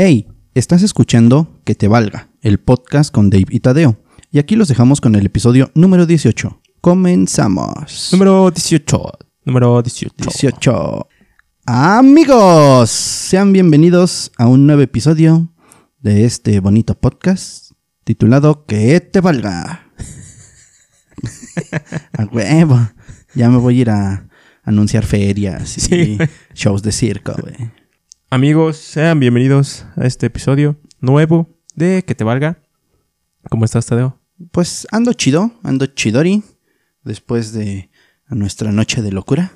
Hey, estás escuchando Que te valga, el podcast con Dave y Tadeo. Y aquí los dejamos con el episodio número 18. Comenzamos. Número 18. Número 18. 18. Amigos, sean bienvenidos a un nuevo episodio de este bonito podcast titulado Que te valga. a huevo. Ya me voy a ir a anunciar ferias y Sí. shows de circo, güey. Amigos, sean bienvenidos a este episodio nuevo de Que te valga. ¿Cómo estás, Tadeo? Pues ando chido, ando chidori después de nuestra noche de locura.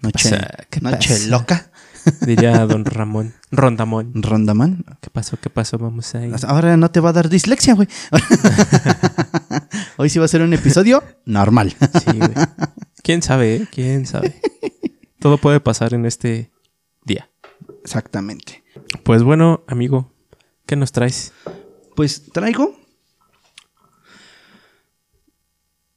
Noche, Pasa, ¿qué noche pasa? loca, Diría don Ramón. Rondamón. Rondaman. ¿Qué pasó? ¿Qué pasó? Vamos ahí. Ahora no te va a dar dislexia, güey. Hoy sí va a ser un episodio normal. Sí, güey. ¿Quién sabe, eh? ¿Quién sabe? Todo puede pasar en este. Exactamente. Pues bueno, amigo, ¿qué nos traes? Pues traigo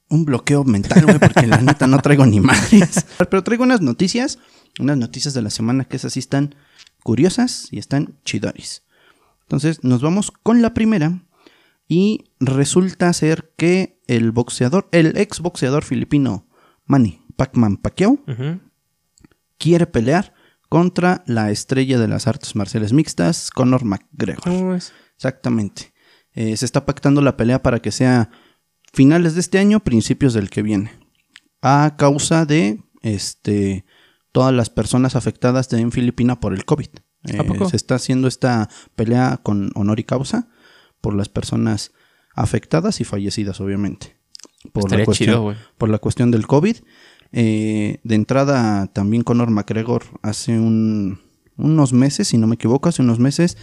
un bloqueo mental, güey, porque la neta no traigo ni madres. Pero traigo unas noticias, unas noticias de la semana que esas sí están curiosas y están chidoris. Entonces nos vamos con la primera y resulta ser que el boxeador, el ex boxeador filipino Manny Pacman Pacquiao Ujú. quiere pelear contra la estrella de las artes marciales mixtas, Conor McGregor. ¿Cómo es? Exactamente. Eh, se está pactando la pelea para que sea finales de este año, principios del que viene. A causa de este todas las personas afectadas en Filipina por el COVID. Eh, ¿A poco? se está haciendo esta pelea con honor y causa por las personas afectadas y fallecidas, obviamente. Por la Estaría cuestión, chido, güey. por la cuestión del COVID. Eh, de entrada, también Conor McGregor hace un- unos meses, si no me equivoco, hace unos meses,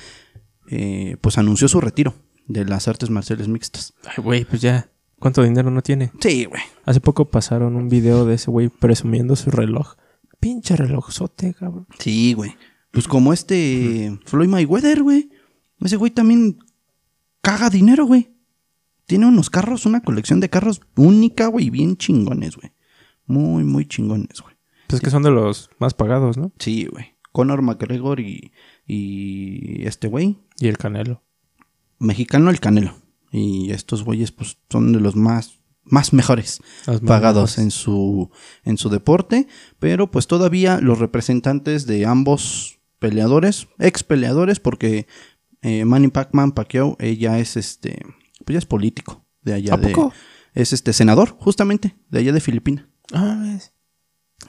eh, pues anunció su retiro de las artes marciales mixtas. Ay, güey, pues ya. ¿Cuánto dinero no tiene? Sí, güey. Hace poco pasaron un video de ese güey presumiendo su reloj. Pinche relojzote, cabrón. Sí, güey. Pues como este Floyd Mayweather, güey. Ese güey también caga dinero, güey. Tiene unos carros, una colección de carros única, güey, bien chingones, güey. Muy, muy chingones, güey. Pues que son de los más pagados, ¿no? Sí, güey. Conor McGregor y, y este güey, Y el Canelo. mexicano el Canelo. Y estos güeyes, pues, son de los más, más mejores Los pagados mejores. en su, en su deporte. Pero, pues, todavía los representantes de ambos peleadores, ex peleadores, porque eh, Manny Pacman Pacquiao, ella es este, pues ya es político de allá ¿A de. poco? Es este senador, justamente, de allá de Filipinas. Ah, es-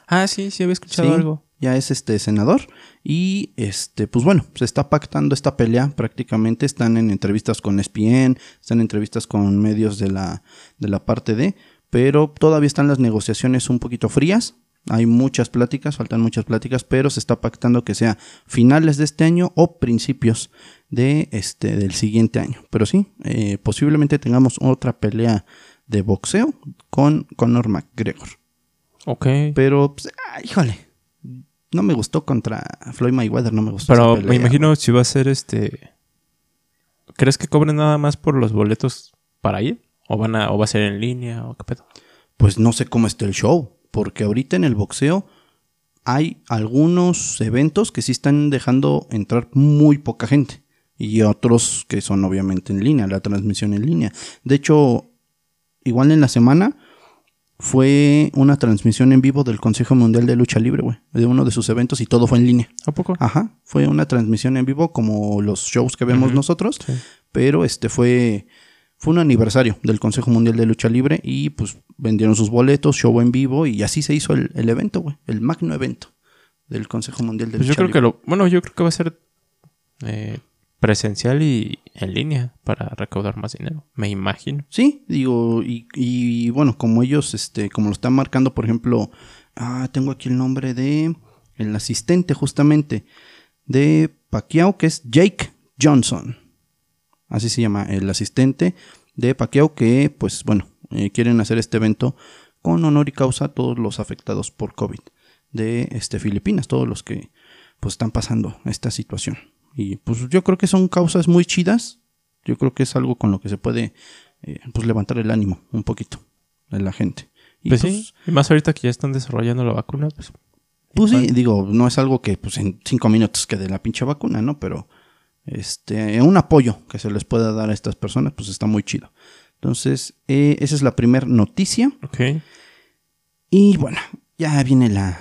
ah, sí, sí había escuchado Sí, algo. Ya es este senador. Y este, pues bueno, se está pactando esta pelea prácticamente. Están en entrevistas con ESPN, están en entrevistas con medios de la, de la parte de. Pero todavía están las negociaciones un poquito frías. Hay muchas pláticas, faltan muchas pláticas, pero se está pactando que sea finales de este año o principios de este del siguiente año. Pero sí, eh, posiblemente tengamos otra pelea de boxeo con Conor McGregor. Ok. Pero, pues, ah, híjole. No me gustó contra Floyd Mayweather, no me gustó. Pero me imagino si va a ser este. ¿Crees que cobren nada más por los boletos para ir? ¿O van a, o va a ser en línea? ¿O qué pedo? Pues no sé cómo está el show. Porque ahorita en el boxeo hay algunos eventos que sí están dejando entrar muy poca gente. Y otros que son obviamente en línea, la transmisión en línea. De hecho, igual en la semana fue una transmisión en vivo del Consejo Mundial de Lucha Libre, güey. De uno de sus eventos y todo fue en línea. ¿A poco? Ajá, fue una transmisión en vivo como los shows que vemos nosotros, sí. pero este fue fue un aniversario del Consejo Mundial de Lucha Libre y pues vendieron sus boletos, show en vivo y así se hizo el, el evento, güey, el magno evento del Consejo Mundial de Pues yo Lucha creo que Libre. lo. Bueno, yo creo que va a ser eh, presencial y en línea para recaudar más dinero. Me imagino. Sí, digo, y, y, bueno, como ellos, este, como lo están marcando, por ejemplo, ah, tengo aquí el nombre de el asistente justamente de Pacquiao, que es Jake Johnson. Así se llama, el asistente de Pacquiao, que pues bueno, eh, quieren hacer este evento con honor y causa a todos los afectados por COVID de este, Filipinas, todos los que pues están pasando esta situación. Y pues yo creo que son causas muy chidas. Yo creo que es algo con lo que se puede eh, pues levantar el ánimo un poquito de la gente. Y Pues, sí. Y más ahorita que ya están desarrollando la vacuna, pues. Pues sí, digo, no es algo que pues en cinco minutos quede la pinche vacuna, ¿no? Pero este, un apoyo que se les pueda dar a estas personas, pues está muy chido. Entonces, eh, esa es la primera noticia. Ok. Y bueno, ya viene la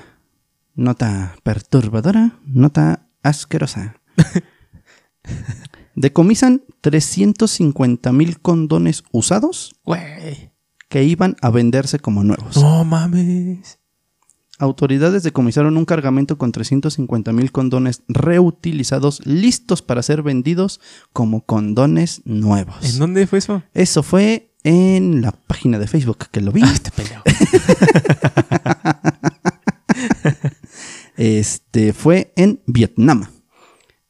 nota perturbadora, nota asquerosa. Decomisan 350 mil condones usados Güey. que iban a venderse como nuevos. No mames. Autoridades decomisaron un cargamento con 350 mil condones reutilizados listos para ser vendidos como condones nuevos. ¿En dónde fue eso? Eso fue en la página de Facebook que lo vi. Ah, este pendejo. Este fue en Vietnam.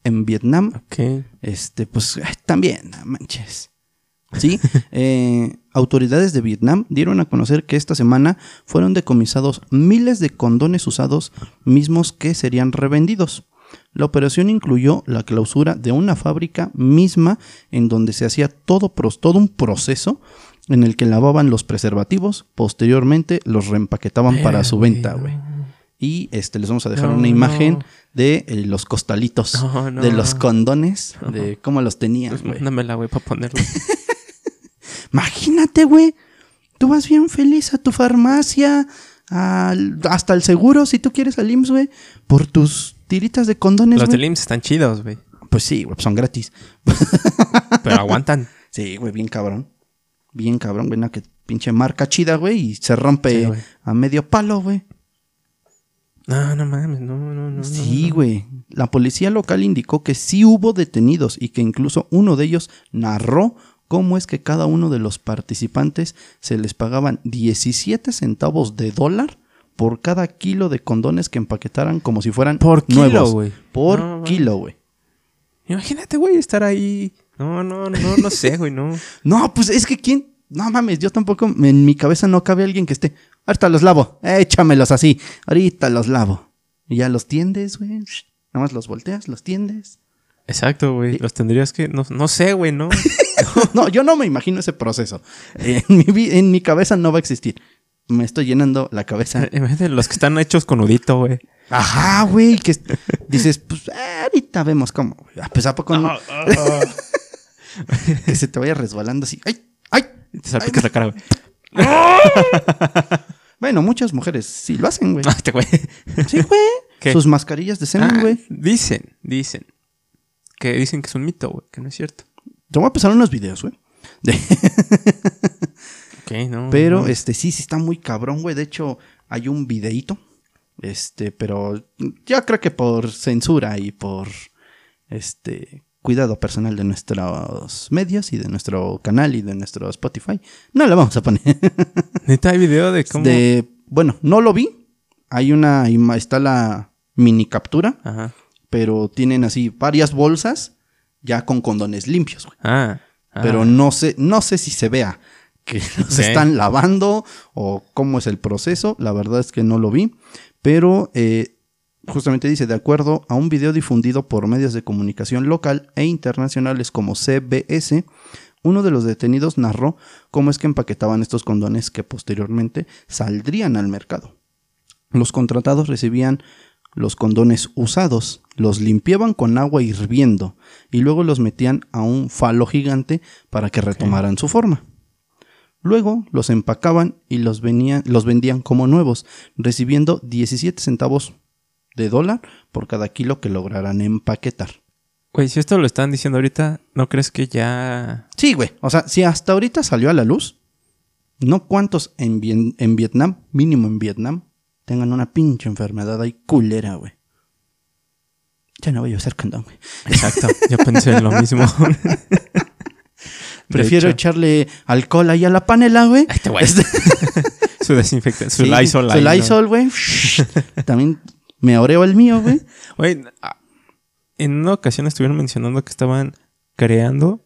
En Vietnam, ok. este, pues también, manches. Sí, eh, autoridades de Vietnam dieron a conocer que esta semana fueron decomisados miles de condones usados mismos que serían revendidos. La operación incluyó la clausura de una fábrica misma en donde se hacía todo, un proceso en el que lavaban los preservativos, posteriormente los reempaquetaban para su venta, güey. Y este les vamos a dejar No, una imagen no. De eh, los costalitos No, no. de los condones, de cómo los tenían, Pues mándamela, güey, para ponerlo. Imagínate, güey. Tú vas bien feliz a tu farmacia, al- hasta el seguro, si tú quieres al IMSS, güey, por tus tiritas de condones, Los güey. del IMSS están chidos, güey. Pues sí, güey, son gratis. Pero aguantan. Sí, güey, bien cabrón. Bien cabrón, güey, no, que pinche marca chida, güey, y se rompe Sí, a medio palo, güey. No, no mames, no, no, no. Sí, no. güey. La policía local indicó que sí hubo detenidos y que incluso uno de ellos narró cómo es que cada uno de los participantes se les pagaban 17 centavos de dólar por cada kilo de condones que empaquetaran como si fueran Por kilo, nuevos. güey. Por No, kilo, güey. Imagínate, güey, estar ahí. No, no, no, no sé, güey, no. No, pues es que quién. No mames, yo tampoco. En mi cabeza no cabe alguien que esté. Ahorita los lavo. Échamelos así. Ahorita los lavo. Y ya los tiendes, güey. Nada más los volteas, los tiendes. Exacto, güey. Los tendrías que. No, no sé, güey, no. No, yo no me imagino ese proceso. En mi, vi- en mi cabeza no va a existir. Me estoy llenando la cabeza. Imagínate los que están hechos con nudito, güey. Ajá, güey. Que dices, pues ahorita vemos cómo. Ah, Pues a poco no? que se te vaya resbalando así. ¡Ay! ¡Ay! Te salpicas la cara, güey. Bueno, muchas mujeres sí lo hacen, güey. Este güey. Sí, güey. ¿Qué? Sus mascarillas de semen, Ah, güey. dicen, dicen. Que dicen que es un mito, güey, que no es cierto. Te voy a pasar unos videos, güey. No. Pero no. este sí, sí está muy cabrón, güey. De hecho, hay un videíto. Este, pero yo creo que por censura y por este cuidado personal de nuestros medios y de nuestro canal y de nuestro Spotify, no lo vamos a poner. Neta, hay video de cómo. De, bueno, no lo vi. Hay una está la mini captura, Ajá. pero tienen así varias bolsas ya con condones limpios, güey. Ah. ah. Pero no sé, no sé si se vea que los están lavando o cómo es el proceso. La verdad es que no lo vi. Pero eh, justamente dice, de acuerdo a un video difundido por medios de comunicación local e internacionales como CBS, uno de los detenidos narró cómo es que empaquetaban estos condones que posteriormente saldrían al mercado. Los contratados recibían los condones usados, los limpiaban con agua hirviendo y luego los metían a un falo gigante para que retomaran su forma. Luego los empacaban y los, venían- los vendían como nuevos, recibiendo 17 centavos de dólar por cada kilo que lograran empaquetar. Güey, si esto lo están diciendo ahorita, ¿no crees que ya. Sí, güey. O sea, si hasta ahorita salió a la luz, no cuántos en, Vien- en Vietnam, mínimo en Vietnam, tengan una pinche enfermedad ahí culera, güey. Ya no voy a usar condón, güey. Exacto, yo pensé en lo mismo. Prefiero hecho, echarle alcohol ahí a la panela, güey. Este güey. su desinfectante, su Sí, Lysol Su. Lysol, güey. También me oreo el mío, güey. Güey, ah, en una ocasión estuvieron mencionando que estaban creando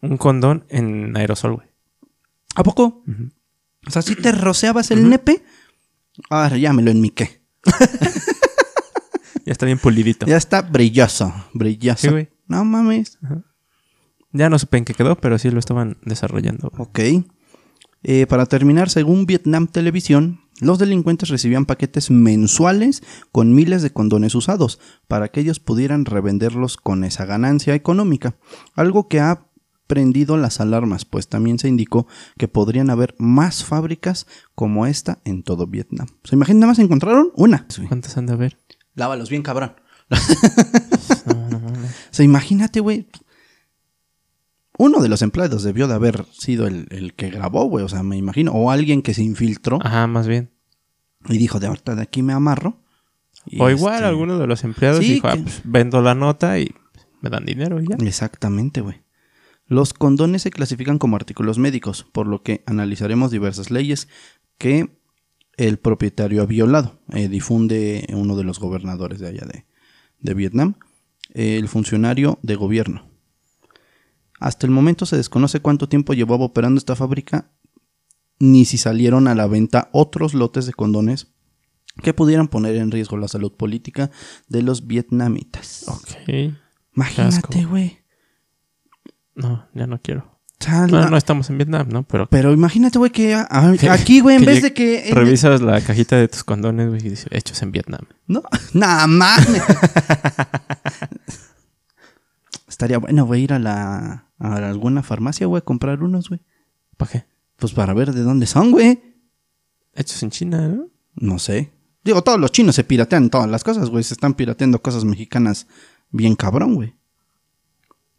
un condón en aerosol, güey. ¿A poco? O sea, si te roceabas el nepe, ahora ya me lo enmiqué. Ya está bien pulidito. Ya, Ya está brilloso, brilloso. Sí, güey. No mames. no supe en qué quedó, pero sí lo estaban desarrollando. güey. Ok. Eh, para terminar, según Vietnam Televisión, Los delincuentes recibían paquetes mensuales con miles de condones usados para que ellos pudieran revenderlos con esa ganancia económica, algo que ha prendido las alarmas, pues también se indicó que podrían haber más fábricas como esta en todo Vietnam. ¿Se imaginan? Nada más encontraron una. ¿Cuántas han de haber? Lávalos bien, cabrón. No, no, no. O sea, imagínate, güey. Uno de los empleados debió de haber sido el, el que grabó, güey. O sea, me imagino. O alguien que se infiltró Ajá, más bien. y dijo, de ahorita de aquí me amarro. Y o igual este, alguno de los empleados Sí, dijo, ah, pues, vendo la nota y me dan dinero y ya. Exactamente, güey. Los condones se clasifican como artículos médicos, por lo que analizaremos diversas leyes que el propietario ha violado. Eh, difunde uno de los gobernadores de allá de, de Vietnam, el funcionario de gobierno. Hasta el momento se desconoce cuánto tiempo llevaba operando esta fábrica, ni si salieron a la venta otros lotes de condones que pudieran poner en riesgo la salud política de los vietnamitas. Ok. Imagínate, güey. No, ya no quiero. No, no estamos en Vietnam, ¿no? Pero Pero imagínate, güey, que a- aquí, güey, en vez de que... en- revisas la cajita de tus condones, güey, y dice, hechos en Vietnam. No, nada mames. Estaría bueno, güey, ir a la... A alguna farmacia, güey, a comprar unos, güey. ¿Para qué? Pues para ver de dónde son, güey. Hechos en China, ¿no? No sé. Digo, todos los chinos se piratean todas las cosas, güey. Se están pirateando cosas mexicanas bien cabrón, güey.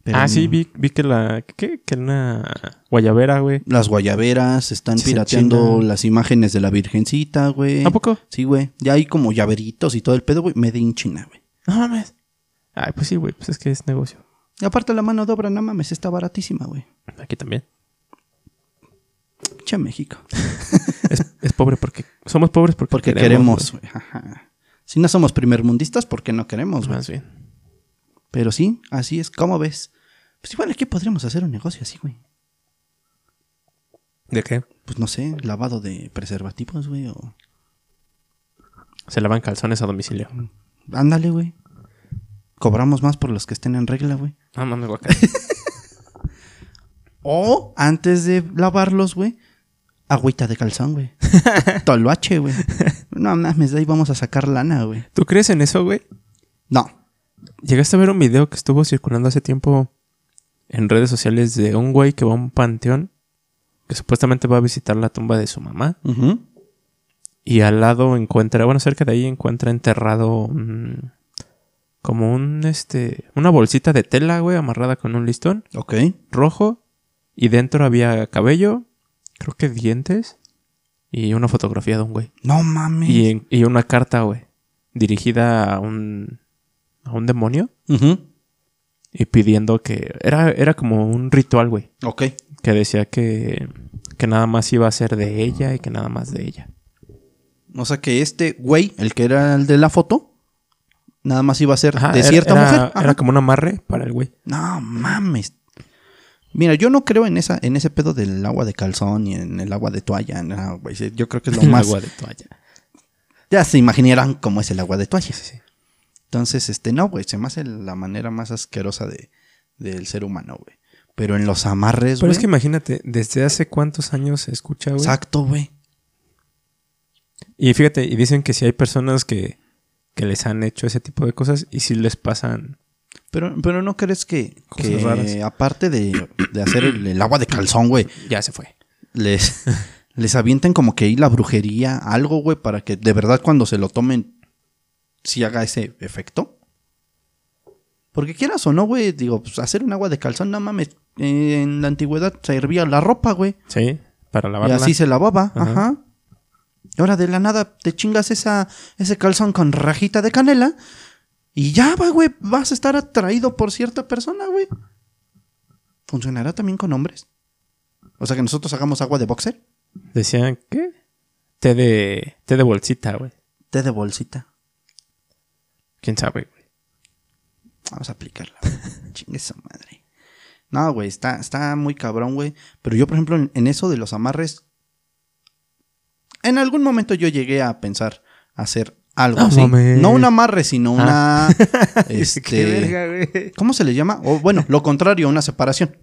Pero ah, sí, vi, vi que la... ¿Qué? Que una guayabera, güey. Las guayaberas, están Sí, pirateando las imágenes de la virgencita, güey. ¿A poco? Sí, güey. Ya hay como llaveritos y todo el pedo, güey. Made in China, güey. No mames. Ay, pues sí, güey, pues es que es negocio. Y aparte la mano de obra, no mames, está baratísima, güey. Aquí también. Che, México. Es, es pobre porque... Somos pobres porque, Porque queremos, güey. Ajá. Si no somos primermundistas, ¿por qué no queremos, güey? Más bien. Pero sí, así es. ¿Cómo ves? Pues igual aquí podríamos hacer un negocio así, güey. ¿De qué? Pues no sé, lavado de preservativos, güey. O... Se lavan calzones a domicilio. Ándale, güey. Cobramos más por los que estén en regla, güey. No mames, guacala. O antes de lavarlos, güey, agüita de calzón, güey. Toloache, güey. No mames, de ahí vamos a sacar lana, güey. ¿Tú crees en eso, güey? No. ¿Llegaste a ver un video que estuvo circulando hace tiempo en redes sociales de un güey que va a un panteón que supuestamente va a visitar la tumba de su mamá Ujú. y al lado encuentra, bueno, cerca de ahí encuentra enterrado un- como un, este, una bolsita de tela, güey, amarrada con un listón Ok. rojo y dentro había cabello, creo que dientes y una fotografía de un güey. No mames. Y, y una carta, güey, dirigida a un, a un demonio Ujú. y pidiendo que... Era, era como un ritual, güey, Ok. que decía que, que nada más iba a ser de ella y que nada más de ella. O sea que este güey, el que era el de la foto, nada más iba a ser Ajá, de cierta era- mujer. Ajá. Era como un amarre para el güey. No mames. Mira, yo no creo en esa, en ese pedo del agua de calzón y en el agua de toalla. no, güey. Yo creo que es lo El más. agua de toalla. Ya se imaginarán cómo es el agua de toalla. Sí, sí. Entonces, este, no, güey. Se me hace la manera más asquerosa de, del ser humano, güey. Pero en los amarres, Pero güey. es que imagínate, desde hace cuántos años se escucha, güey. Exacto, güey. Y fíjate, y dicen que si hay personas que, que les han hecho ese tipo de cosas y si les pasan. Pero, pero no crees que, Cosas que raras. aparte de, de hacer el, el agua de calzón, güey, Ya se fue. les, les avienten como que ahí la brujería, algo, güey, para que de verdad cuando se lo tomen, sí haga ese efecto. Porque quieras o no, güey, digo, pues hacer un agua de calzón, no mames. eh, en la antigüedad se hervía la ropa, güey. Sí, para Y lavarla. así se lavaba, Ajá. ajá. Y ahora de la nada te chingas esa, ese calzón con rajita de canela. Y ya, va, güey, vas a estar atraído por cierta persona, güey. ¿Funcionará también con hombres? O sea, que nosotros hagamos agua de boxer. Decían, ¿qué? Té de, té de bolsita, güey. Té de bolsita. ¿Quién sabe, güey? Vamos a aplicarla. Chingue esa madre. No, güey, está, está muy cabrón, güey. Pero yo, por ejemplo, en, en eso de los amarres. En algún momento yo llegué a pensar hacer algo No así. No un amarre, sino una. este, verga, güey. ¿Cómo se le llama? O, bueno, lo contrario, una separación.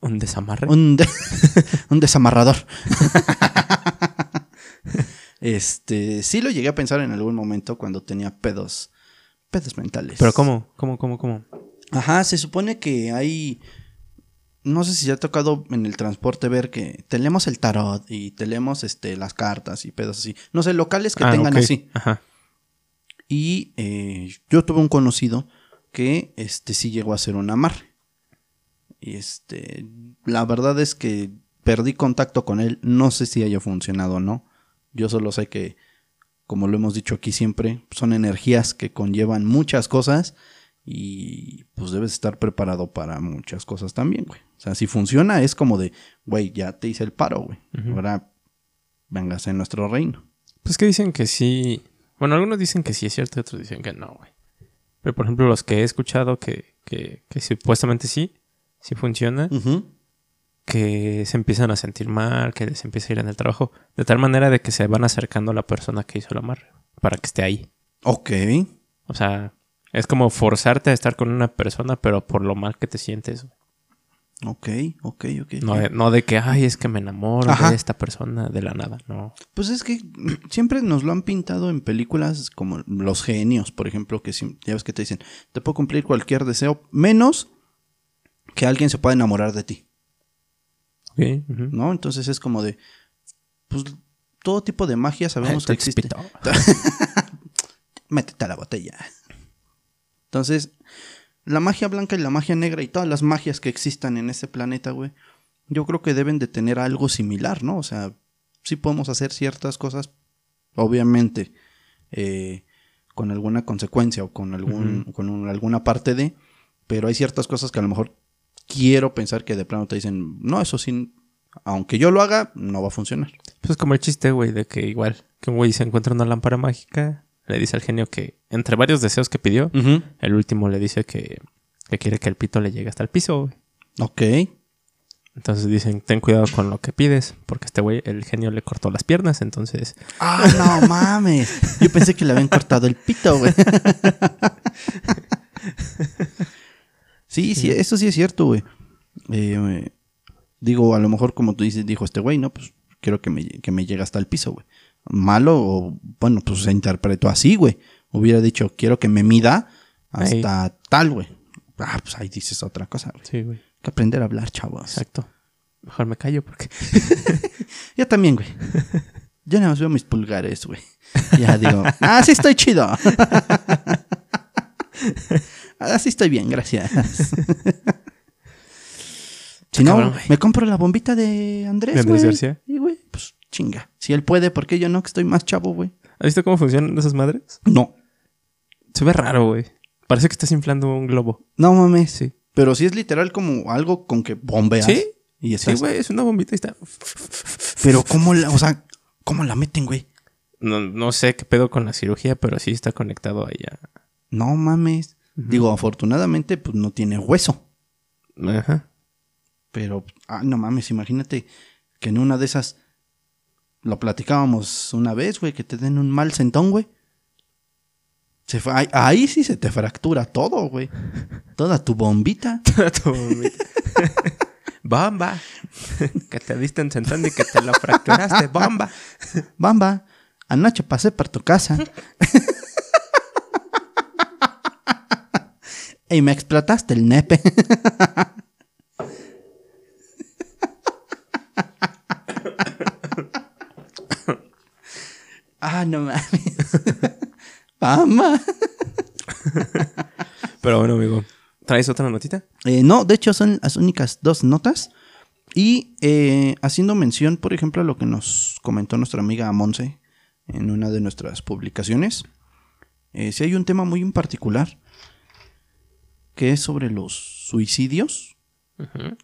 ¿Un desamarre? Un, de- un desamarrador. Este, sí lo llegué a pensar en algún momento cuando tenía pedos, pedos mentales. Pero ¿cómo? ¿Cómo, cómo, cómo? Ajá, se supone que hay, no sé si ya ha tocado en el transporte ver que tenemos el tarot y tenemos este, las cartas y pedos así. No sé, locales que Ah, tengan así. Ajá. Y eh, yo tuve un conocido que este sí llegó a hacer un amarre. Y este, la verdad es que perdí contacto con él. No sé si haya funcionado o no. Yo solo sé que, como lo hemos dicho aquí siempre, son energías que conllevan muchas cosas. Y pues debes estar preparado para muchas cosas también, güey. O sea, si funciona es como de, güey, ya te hice el paro, güey. Ahora vengas en nuestro reino. Pues que dicen que sí. Bueno, algunos dicen que sí es cierto y otros dicen que no, güey. Pero por ejemplo, los que he escuchado que, que, que supuestamente sí, sí funciona, que se empiezan a sentir mal, que les empieza a ir en el trabajo, de tal manera de que se van acercando a la persona que hizo el amarre para que esté ahí. Ok. O sea, es como forzarte a estar con una persona, pero por lo mal que te sientes. Ok, ok, ok. No, de, no de que, ay, es que me enamoro Ajá. de esta persona de la nada. No. Pues es que siempre nos lo han pintado en películas como Los Genios, por ejemplo, que siem- ya ves que te dicen, te puedo cumplir cualquier deseo, menos que alguien se pueda enamorar de ti, Ok. ¿no? Entonces es como de, pues todo tipo de magia sabemos que Te existe. Métete a la botella. Entonces, la magia blanca y la magia negra y todas las magias que existan en este planeta, güey, yo creo que deben de tener algo similar, ¿no? O sea, sí podemos hacer ciertas cosas, obviamente, eh, con alguna consecuencia o con, algún, con un- alguna parte de, pero hay ciertas cosas que a lo mejor quiero pensar que de plano te dicen, no, eso sí, aunque yo lo haga, no va a funcionar. Pues como el chiste, güey, de que igual que un güey se encuentra una lámpara mágica, le dice al genio que entre varios deseos que pidió, el último le dice que, que quiere que el pito le llegue hasta el piso, güey. Ok. Entonces dicen, ten cuidado con lo que pides, porque este güey, el genio le cortó las piernas, entonces... Ah, no mames. Yo pensé que le habían cortado el pito, güey. Sí, sí, eso sí es cierto, güey. Eh, digo, a lo mejor como tú dices, dijo este güey, ¿no? Pues quiero que me, que me llegue hasta el piso, güey. Malo o, bueno, pues se interpretó así, güey. Hubiera dicho, quiero que me mida hasta tal, güey. Ah, pues ahí dices otra cosa, güey. Sí, güey. Hay que aprender a hablar, chavos. Exacto. Mejor me callo porque... Yo también, güey. Yo nada más veo mis pulgares, güey. Ya digo, ah, sí estoy chido. Ah, sí estoy bien, gracias. Si no, güey. me compro la bombita de Andrés, ¿De Andrés güey. García? Y, güey, pues chinga. Si él puede, ¿por qué yo no? Que estoy más chavo, güey. ¿Has visto cómo funcionan esas madres? No. Se ve raro, güey. Parece que estás inflando un globo. No mames. Sí. Pero sí es literal como algo con que bombeas. ¿Sí? Y Sí, estás... güey, es una bombita y está... Pero ¿cómo la, o sea, cómo la meten, güey? No, no sé qué pedo con la cirugía, pero sí está conectado ahí a... No mames. Digo, afortunadamente, pues no tiene hueso. Ajá. Pero, ah, no mames, imagínate que en una de esas lo platicábamos una vez, güey, que te den un mal sentón, güey. Se ahí, ahí sí se te fractura todo, güey. Toda tu bombita. Tu bombita. bomba. que te diste en sentón y que te lo fracturaste. Bomba. Bamba, anoche pasé por tu casa. y me explotaste el nepe. Ah, no mames. Bamba. Pero bueno, amigo. ¿Traes otra notita? Eh, no, de hecho son las únicas dos notas. Y eh, haciendo mención, por ejemplo, a lo que nos comentó nuestra amiga Monse en una de nuestras publicaciones, eh, si hay un tema muy en particular que es sobre los suicidios,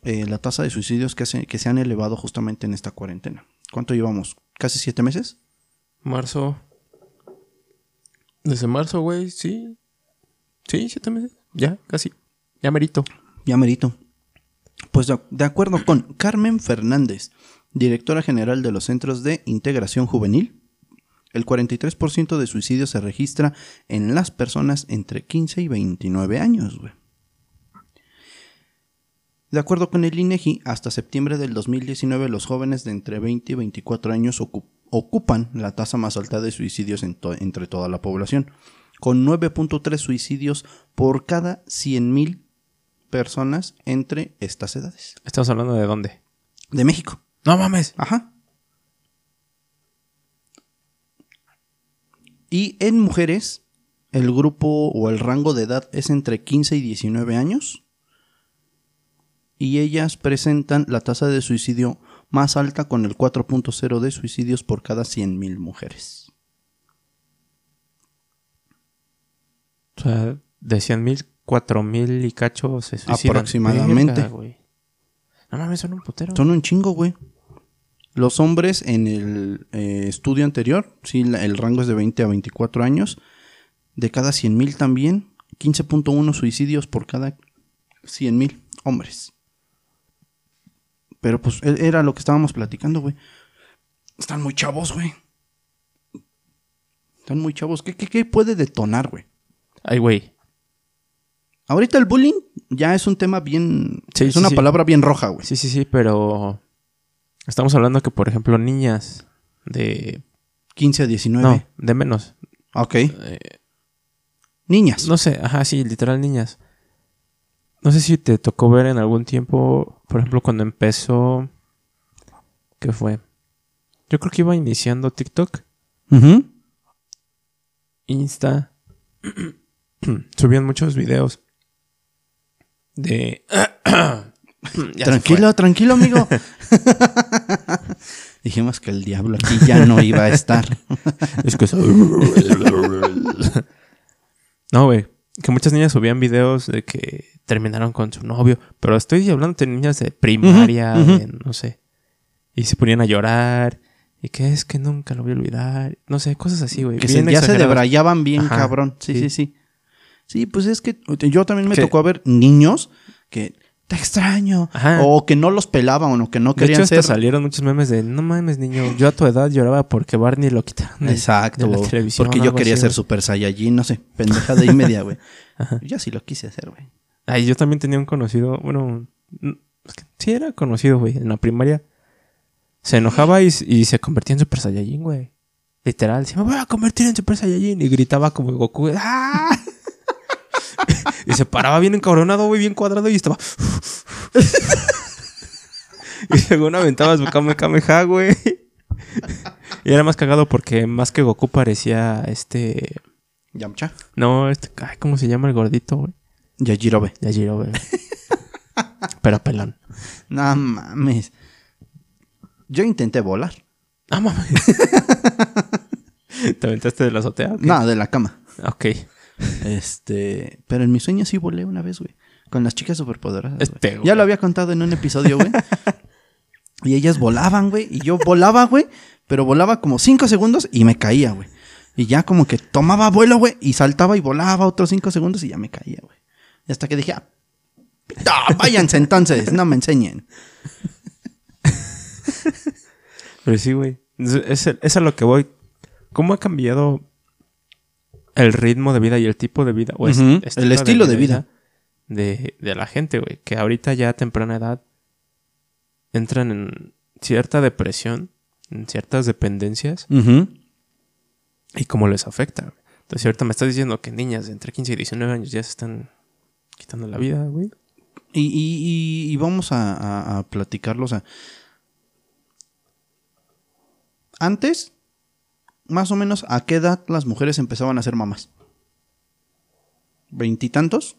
eh, la tasa de suicidios que, se- que se han elevado justamente en esta cuarentena. ¿Cuánto llevamos? ¿Casi siete meses? Marzo. Desde marzo, güey, sí. Sí, siete meses. Ya, casi. Ya merito. Ya merito. Pues de, acuerdo con Carmen Fernández, directora general de los Centros de Integración Juvenil, el 43% de suicidios se registra en las personas entre 15 y 29 años, güey. De acuerdo con el INEGI, hasta septiembre del 2019 los jóvenes de entre 20 y 24 años ocu- ocupan la tasa más alta de suicidios en to- entre toda la población, con 9.3 suicidios por cada 100.000 personas entre estas edades. Estamos hablando de dónde. De México. No mames. Ajá. Y en mujeres, el grupo o el rango de edad es entre 15 y 19 años. Y ellas presentan la tasa de suicidio más alta con el 4.0 de suicidios por cada 100.000 mujeres. O sea, de 100 mil, 4 mil y cacho se suicidan. Aproximadamente. Verga, no mames, son un putero. Son un chingo, güey. Los hombres en el eh, estudio anterior, sí, la- el rango es de 20 a 24 años. De cada 100.000 también, 15.1 suicidios por cada 100.000 hombres. Pero pues e- era lo que estábamos platicando, güey. Están muy chavos, güey. Están muy chavos. ¿Qué, qué, qué puede detonar, güey? Ay, güey. Ahorita el bullying ya es un tema bien... Sí, es sí, una sí. palabra bien roja, güey. Sí, sí, sí, pero. Estamos hablando que, por ejemplo, niñas de. 15 a 19. No, de menos. Ok. Eh, Niñas. no sé, ajá, sí, literal niñas. No sé si te tocó ver en algún tiempo, por ejemplo, cuando empezó. ¿Qué fue? Yo creo que iba iniciando TikTok, Ujú. Insta. subían muchos videos de. Tranquilo, tranquilo, amigo. Dijimos que el diablo aquí ya no iba a estar. Es que No, güey. Que muchas niñas subían videos de que terminaron con su novio. Pero estoy hablando de niñas de primaria, de no sé. Y se ponían a llorar. Y que es que nunca lo voy a olvidar. No sé, cosas así, güey. Que se- ya se debrayaban bien, Ajá, cabrón. Sí, sí, sí. sí. Pues es que yo también me tocó ver niños que te extraño. Ajá. O que no los pelaban o que no De hecho, querían ser. salieron muchos memes de no mames, niño. Yo a tu edad lloraba porque Barney lo quitaron. de- Exacto. de la televisión, porque yo quería así, ser. Super Saiyajin, no sé, pendeja de y media, güey. Yo sí lo quise hacer, güey. Ay, yo también tenía un conocido, bueno, n- es que sí era conocido, güey, en la primaria. Se enojaba y, y se convertía en Super Saiyajin, güey. Literal, decía, me voy a convertir en Super Saiyajin. Y gritaba como Goku, ¡ah! Se paraba bien encabronado, güey, bien cuadrado y estaba... y según aventaba su Kamehameha, güey. y era más cagado porque más que Goku parecía este... Yamcha. No, este... Ay, ¿cómo se llama el gordito, güey? Yajirobe. Yajiro, güey. Pero pelón. No mames. Yo intenté volar. Ah, mames. ¿Te aventaste de la azotea? o qué? No, de la cama. Ok. Este, pero en mis sueños sí volé una vez, güey. Con las chicas superpoderosas. Este, ya lo había contado en un episodio, güey. y ellas volaban, güey. Y yo volaba, güey. Pero volaba como cinco segundos y me caía, güey. Y ya como que tomaba vuelo, güey. Y saltaba y volaba otros cinco segundos y ya me caía, güey. Y hasta que dije, ah, ah, váyanse entonces, no me enseñen. Pero sí, güey. Es, es, es a lo que voy. ¿Cómo ha cambiado el ritmo de vida y el tipo de vida? O el estilo de vida. De, de la gente, güey. Que ahorita ya a temprana edad entran en cierta depresión, en ciertas dependencias. y cómo les afecta. Entonces, ahorita me estás diciendo que niñas de entre 15 y 19 años ya se están quitando la vida, güey. Y, y- y- y vamos a, a- a platicarlo. O sea, antes, más o menos, ¿a qué edad las mujeres empezaban a ser mamás? ¿Veintitantos?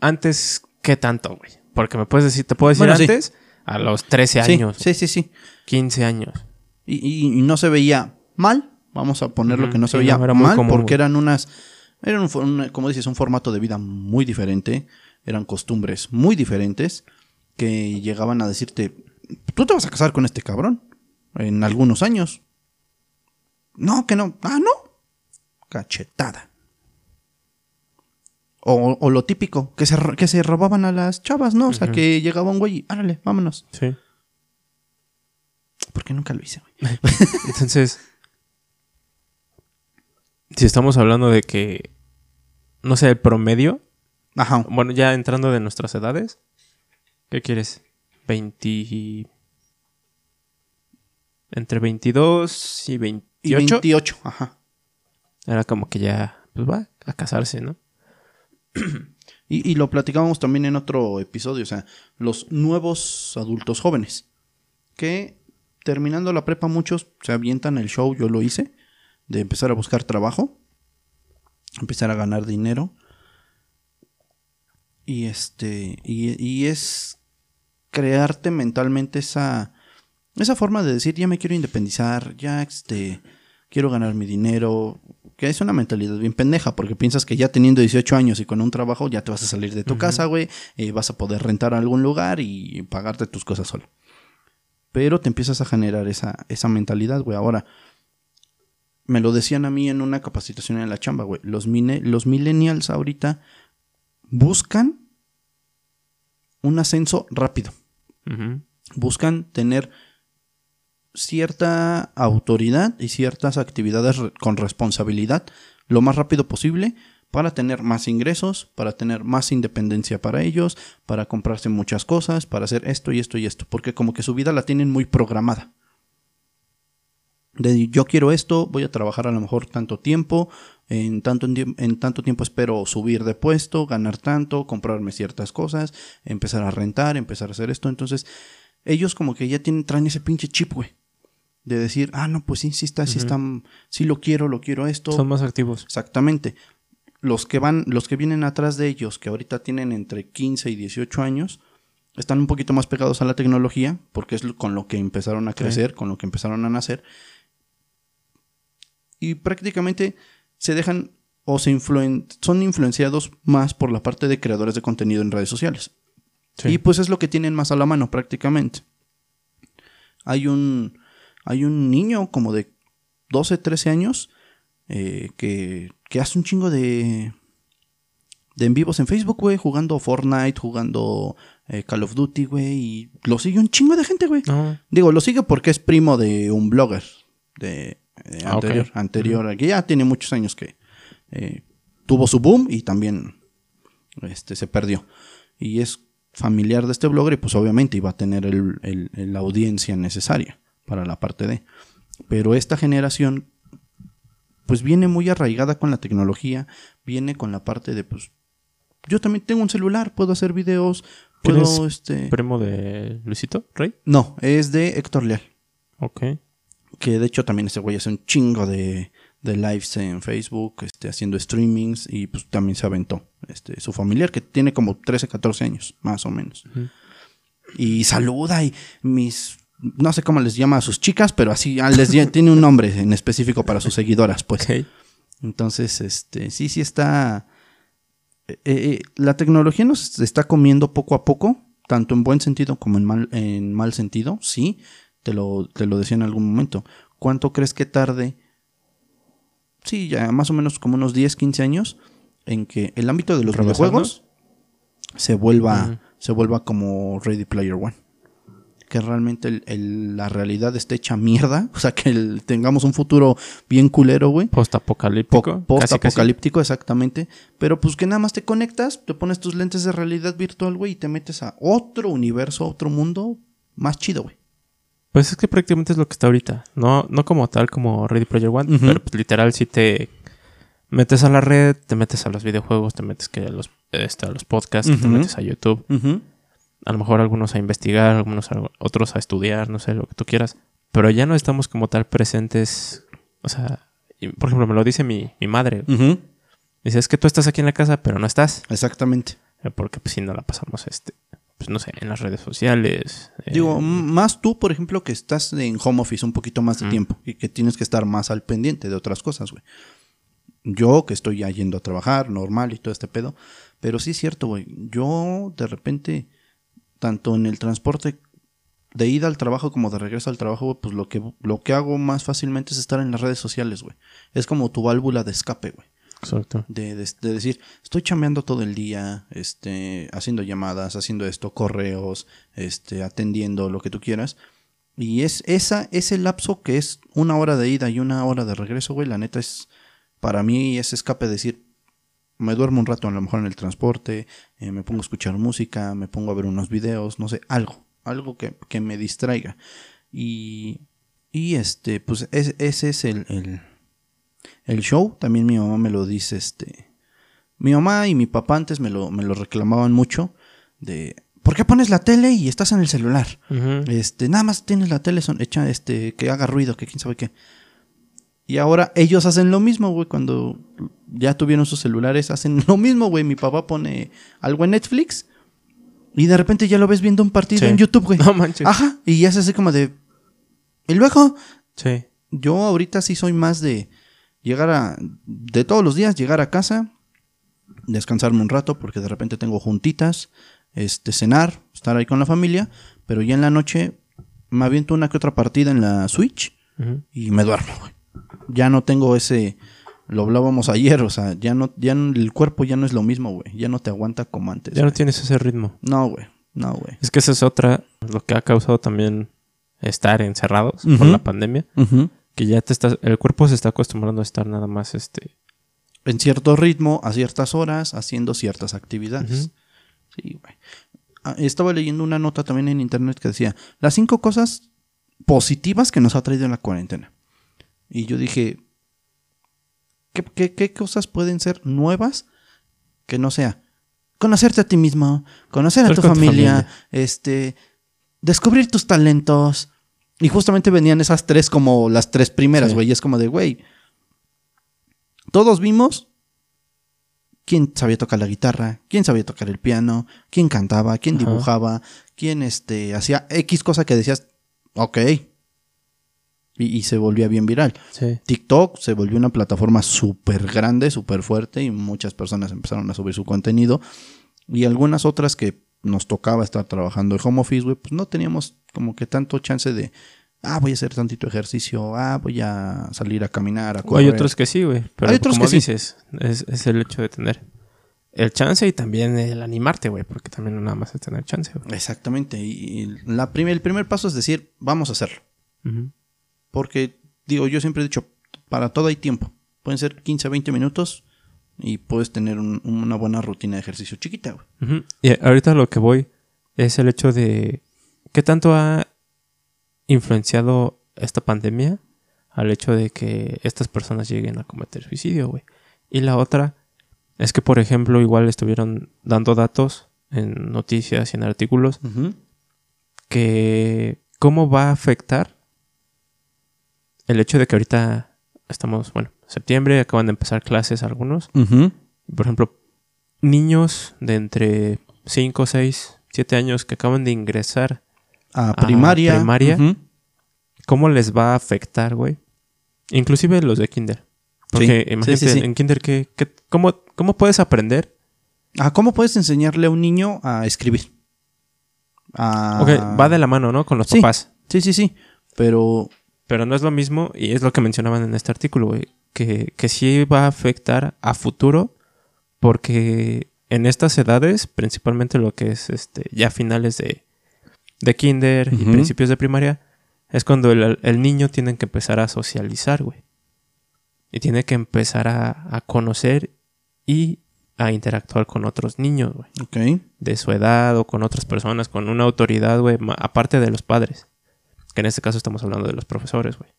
Antes, ¿qué tanto, güey? Porque me puedes decir, te puedo decir Bueno, sí. antes, a los 13 Sí, años, Sí, sí, sí. 15 años. Y, y- y no se veía mal. Vamos a ponerlo Ujú, que no se sí, veía no, era muy mal común, porque eran unas. Eran, un un- como dices, un formato de vida muy diferente. Eran costumbres muy diferentes que llegaban a decirte: Tú te vas a casar con este cabrón en algunos años. No, que no. Ah, no. Cachetada. O, o lo típico, que se, que se robaban a las chavas, ¿no? O sea, que llegaba un güey y, árale, vámonos. Sí. ¿Por qué nunca lo hice, güey? Entonces, si estamos hablando de que, no sé, el promedio, Ajá. bueno, ya entrando de nuestras edades, ¿qué quieres? 20... entre 22 y 28. Y 28, ajá. Era como que ya, pues va a casarse, ¿no? Y, y lo platicábamos también en otro episodio, o sea, los nuevos adultos jóvenes, que terminando la prepa muchos se avientan el show, yo lo hice, de empezar a buscar trabajo, empezar a ganar dinero. Y este, y, y es crearte mentalmente esa, esa forma de decir, ya me quiero independizar, ya este, quiero ganar mi dinero, que es una mentalidad bien pendeja, porque piensas que ya teniendo 18 años y con un trabajo ya te vas a salir de tu casa, güey, y vas a poder rentar a algún lugar y pagarte tus cosas solo. Pero te empiezas a generar esa, esa mentalidad, güey. Ahora, me lo decían a mí en una capacitación en la chamba, güey. Los, mine- los millennials ahorita buscan un ascenso rápido. Buscan tener cierta autoridad y ciertas actividades con responsabilidad lo más rápido posible para tener más ingresos, para tener más independencia para ellos, para comprarse muchas cosas, para hacer esto y esto y esto, porque como que su vida la tienen muy programada. De yo quiero esto, voy a trabajar a lo mejor tanto tiempo, en tanto, en tanto tiempo espero subir de puesto, ganar tanto, comprarme ciertas cosas, empezar a rentar, empezar a hacer esto. Entonces, ellos como que ya tienen, traen ese pinche chip, güey. De decir, ah, no, pues sí, sí está, sí está, sí lo quiero, lo quiero esto. Son más activos. Exactamente. Los que van, los que vienen atrás de ellos, que ahorita tienen entre 15 y 18 años, están un poquito más pegados a la tecnología, porque es con lo que empezaron a crecer, con lo que empezaron a nacer. Y prácticamente se dejan o se influen, son influenciados más por la parte de creadores de contenido en redes sociales. Sí. Y pues es lo que tienen más a la mano prácticamente. Hay un, hay un niño como de 12, 13 años eh, que, que hace un chingo de, de en vivos en Facebook, güey, jugando Fortnite, jugando eh, Call of Duty, güey, y lo sigue un chingo de gente, güey. Digo, lo sigue porque es primo de un blogger de, de Ah, anterior, anterior, que ya tiene muchos años que eh, tuvo su boom y también este, se perdió. Y es familiar de este blogger y pues obviamente iba a tener el- el- el- la audiencia necesaria para la parte de. Pero esta generación pues viene muy arraigada con la tecnología, viene con la parte de pues yo también tengo un celular, puedo hacer videos, ¿Quién puedo es este ¿Primo de Luisito Rey? no, es de Héctor Leal. Ok. Que de hecho también ese güey hace un chingo de, de lives en Facebook, este, haciendo streamings y pues también se aventó. Este, su familiar que tiene como 13, 14 años, más o menos. Y saluda y mis, no sé cómo les llama a sus chicas, pero así ah, les tiene un nombre en específico para sus seguidoras, pues. Entonces, este, sí, sí está. eh, eh, la tecnología nos está comiendo poco a poco, tanto en buen sentido como en mal, en mal sentido, sí. Te lo, te lo decía en algún momento. ¿Cuánto crees que tarde? Sí, ya más o menos como unos 10, 15 años en que el ámbito de los videojuegos se vuelva, se vuelva como Ready Player One. Que realmente el- el- la realidad esté hecha mierda. O sea, que el- tengamos un futuro bien culero, güey. Post-apocalíptico. Post Casi, casi. apocalíptico, exactamente. Pero pues que nada más te conectas, te pones tus lentes de realidad virtual, güey, y te metes a otro universo, otro mundo más chido, güey. Pues es que prácticamente es lo que está ahorita. No, no como tal como Ready Player One, pero pues, literal si te metes a la red, te metes a los videojuegos, te metes que a los, este, a los podcasts, te metes a YouTube. A lo mejor algunos a investigar, algunos a- otros a estudiar, no sé, lo que tú quieras. Pero ya no estamos como tal presentes. O sea, y, por ejemplo, me lo dice mi, mi madre. Ujú. Dice, es que tú estás aquí en la casa, pero no estás. Exactamente. Eh, Porque pues si no la pasamos, este, pues no sé, en las redes sociales. eh, Digo, más tú, por ejemplo, que estás en home office un poquito más de Mm. tiempo y que tienes que estar más al pendiente de otras cosas, güey. Yo que estoy ya yendo a trabajar, normal y todo este pedo. Pero sí es cierto, güey. Yo de repente, tanto en el transporte de ida al trabajo como de regreso al trabajo, güey, pues lo que, lo que hago más fácilmente es estar en las redes sociales, güey. Es como tu válvula de escape, güey. Exacto. De, de- de decir, estoy chambeando todo el día, este, haciendo llamadas, haciendo esto, correos, este, atendiendo lo que tú quieras. Y es esa, ese lapso que es una hora de ida y una hora de regreso, güey, la neta es, para mí es escape de decir, me duermo un rato a lo mejor en el transporte, eh, me pongo a escuchar música, me pongo a ver unos videos, no sé, algo, algo que, que me distraiga. Y Y este, pues es- ese es el, el, el show. También mi mamá me lo dice, este. Mi mamá y mi papá antes me lo, me lo reclamaban mucho. De. ¿Por qué pones la tele y estás en el celular? Este, nada más tienes la tele son, hecha, este, que haga ruido, que quién sabe qué. Y ahora ellos hacen lo mismo, güey, cuando ya tuvieron sus celulares, hacen lo mismo, güey. Mi papá pone algo en Netflix y de repente ya lo ves viendo un partido Sí. en YouTube, güey. No manches. Ajá, y ya se hace como de... Y luego, Sí. yo ahorita sí soy más de llegar a... De todos los días, llegar a casa, descansarme un rato, porque de repente tengo juntitas, este, cenar, estar ahí con la familia, pero ya en la noche me aviento una que otra partida en la Switch y me duermo, güey. Ya no tengo ese... Lo hablábamos ayer, o sea, ya no, ya no- el cuerpo ya no es lo mismo, güey. Ya no te aguanta como antes. Ya no tienes ese ritmo. No, güey. No, güey. Es que esa es otra, lo que ha causado también estar encerrados por la pandemia, que ya te estás, el cuerpo se está acostumbrando a estar nada más este. En cierto ritmo, a ciertas horas, haciendo ciertas actividades. Sí, güey. Ah, Estaba leyendo una nota también en internet que decía las cinco cosas positivas que nos ha traído la cuarentena. Y yo dije, ¿qué, qué, qué cosas pueden ser nuevas que no sea conocerte a ti mismo, conocer a tu familia, este, descubrir tus talentos? Y justamente venían esas tres como las tres primeras, Sí. güey. Y es como de, güey, todos vimos quién sabía tocar la guitarra, quién sabía tocar el piano, quién cantaba, quién Ajá. dibujaba, quién este, hacía X cosa que decías, ok. Y, y se volvía bien viral. Sí. TikTok se volvió una plataforma súper grande, súper fuerte y muchas personas empezaron a subir su contenido. Y algunas otras que nos tocaba estar trabajando en home office, güey, pues no teníamos como que tanto chance de, ah, voy a hacer tantito ejercicio, ah, voy a salir a caminar, a correr. hay otros que sí, güey. Pero Hay otros como que sí. dices, es, es el hecho de tener el chance y también el animarte, güey. Porque también no nada más es tener chance, güey. Exactamente. Y la prim- el primer paso es decir, vamos a hacerlo. Ujú. Porque, digo, yo siempre he dicho, para todo hay tiempo. Pueden ser 15, 20 minutos y puedes tener un- una buena rutina de ejercicio chiquita, güey. Ujú. Y ahorita lo que voy es el hecho de qué tanto ha influenciado esta pandemia al hecho de que estas personas lleguen a cometer suicidio, güey. Y la otra es que, por ejemplo, igual estuvieron dando datos en noticias y en artículos que cómo va a afectar el hecho de que ahorita estamos, bueno, septiembre, acaban de empezar clases algunos. Por ejemplo, niños de entre 5, 6, 7 años que acaban de ingresar, A primaria. primaria. ¿cómo les va a afectar, güey? Inclusive los de kinder. Porque Sí, imagínate, sí, sí, sí. en kinder, ¿qué, qué- cómo, ¿cómo puedes aprender? Ah, ¿Cómo puedes enseñarle a un niño a escribir? Ah, Ok, va de la mano, ¿no? Con los Sí. papás. Sí, sí, sí. Pero Pero no es lo mismo, y es lo que mencionaban en este artículo, güey, que, que sí va a afectar a futuro, porque en estas edades, principalmente lo que es este ya finales de, de kinder y principios de primaria, es cuando el, el niño tiene que empezar a socializar, güey. Y tiene que empezar a, a conocer y a interactuar con otros niños, güey Ok. de su edad o con otras personas, con una autoridad, güey, aparte de los padres. Que en este caso estamos hablando de los profesores, güey.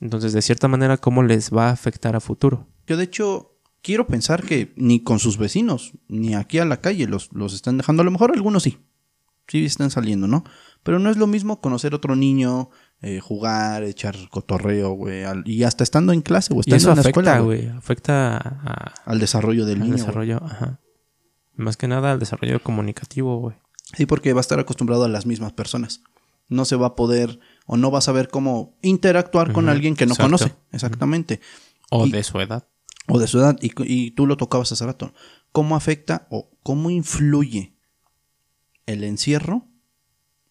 Entonces, de cierta manera, ¿cómo les va a afectar a futuro? Yo, de hecho, quiero pensar que ni con sus vecinos, ni aquí a la calle los, los están dejando. A lo mejor algunos sí. Sí están saliendo, ¿no? Pero no es lo mismo conocer otro niño, eh, jugar, echar cotorreo, güey. Y hasta estando en clase o estando eso en la afecta, escuela, güey. Afecta a- Al desarrollo del al niño. desarrollo, ajá. Más que nada al desarrollo comunicativo, güey. Sí, porque va a estar acostumbrado a las mismas personas. No se va a poder o no va a saber cómo interactuar con alguien que no exacto. conoce. Exactamente. O Y- de su edad. O de su edad. Y, y tú lo tocabas hace rato. ¿Cómo afecta o cómo influye el encierro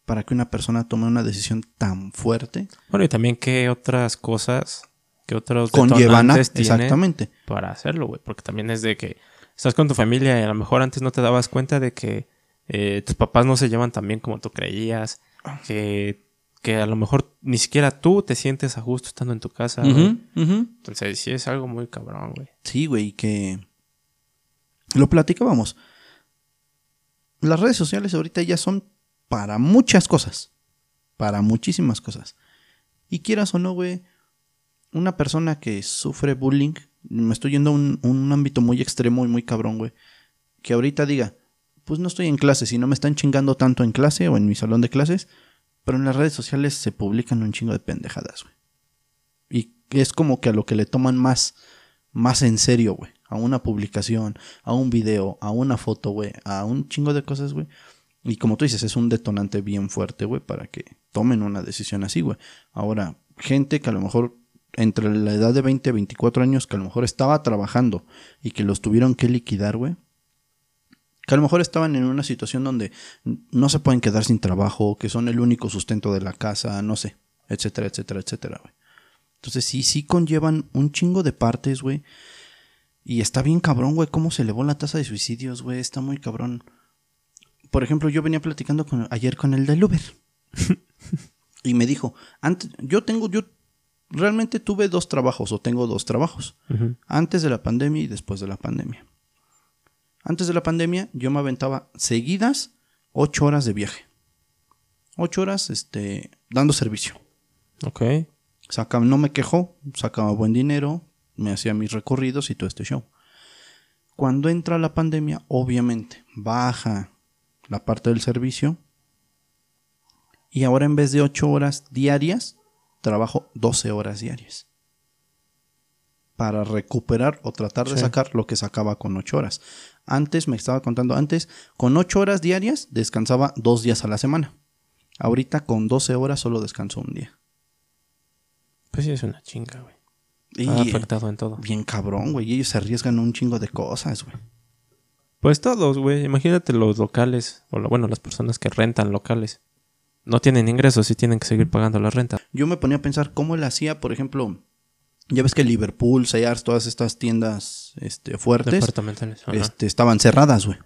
para que una persona tome una decisión tan fuerte? Bueno, y también qué otras cosas, qué otros Conllevan Exactamente. para hacerlo, güey. Porque también es de que estás con tu familia y a lo mejor antes no te dabas cuenta de que eh, tus papás no se llevan tan bien como tú creías. Que, que a lo mejor ni siquiera tú te sientes a gusto estando en tu casa. Entonces sí es algo muy cabrón, güey. Sí, güey, que lo platicábamos. Las redes sociales ahorita ya son para muchas cosas, para muchísimas cosas. Y quieras o no, güey, una persona que sufre bullying, me estoy yendo a un, un ámbito muy extremo y muy cabrón, güey, que ahorita diga, pues no estoy en clase, si no me están chingando tanto en clase o en mi salón de clases, pero en las redes sociales se publican un chingo de pendejadas, güey. Y es como que a lo que le toman más, más en serio, güey. A una publicación, a un video, a una foto, güey, a un chingo de cosas, güey. Y como tú dices, es un detonante bien fuerte, güey, para que tomen una decisión así, güey. Ahora, gente que a lo mejor entre la edad de 20 y 24 años, que a lo mejor estaba trabajando y que los tuvieron que liquidar, güey. Que a lo mejor estaban en una situación donde no se pueden quedar sin trabajo, que son el único sustento de la casa, no sé, etcétera, etcétera, etcétera, güey. Entonces sí, sí conllevan un chingo de partes, güey. Y está bien cabrón, güey, cómo se elevó la tasa de suicidios, güey. Está muy cabrón. Por ejemplo, yo venía platicando con, ayer con el del Uber. y me dijo, antes, yo tengo, yo realmente tuve dos trabajos o tengo dos trabajos. Antes de la pandemia y después de la pandemia. Antes de la pandemia yo me aventaba seguidas ocho horas de viaje. Ocho horas, este, dando servicio. Ok. Sacaba, no me quejó, sacaba buen dinero, me hacía mis recorridos y todo este show. Cuando entra la pandemia, obviamente, baja la parte del servicio. Y ahora en vez de 8 horas diarias, trabajo 12 horas diarias. Para recuperar o tratar de Sí. sacar lo que sacaba con 8 horas. Antes, me estaba contando antes, con 8 horas diarias descansaba dos días a la semana. Ahorita con 12 horas solo descanso un día. Pues sí, es una chinga, güey. Y Ha afectado en todo. bien cabrón, güey. y Ellos se arriesgan un chingo de cosas, güey. Pues todos, güey. Imagínate los locales, o lo- bueno, las personas que rentan locales. No tienen ingresos y tienen que seguir pagando la renta. Yo me ponía a pensar cómo le hacía, por ejemplo, ya ves que Liverpool, Sears, todas estas tiendas este, fuertes, este, estaban cerradas, güey.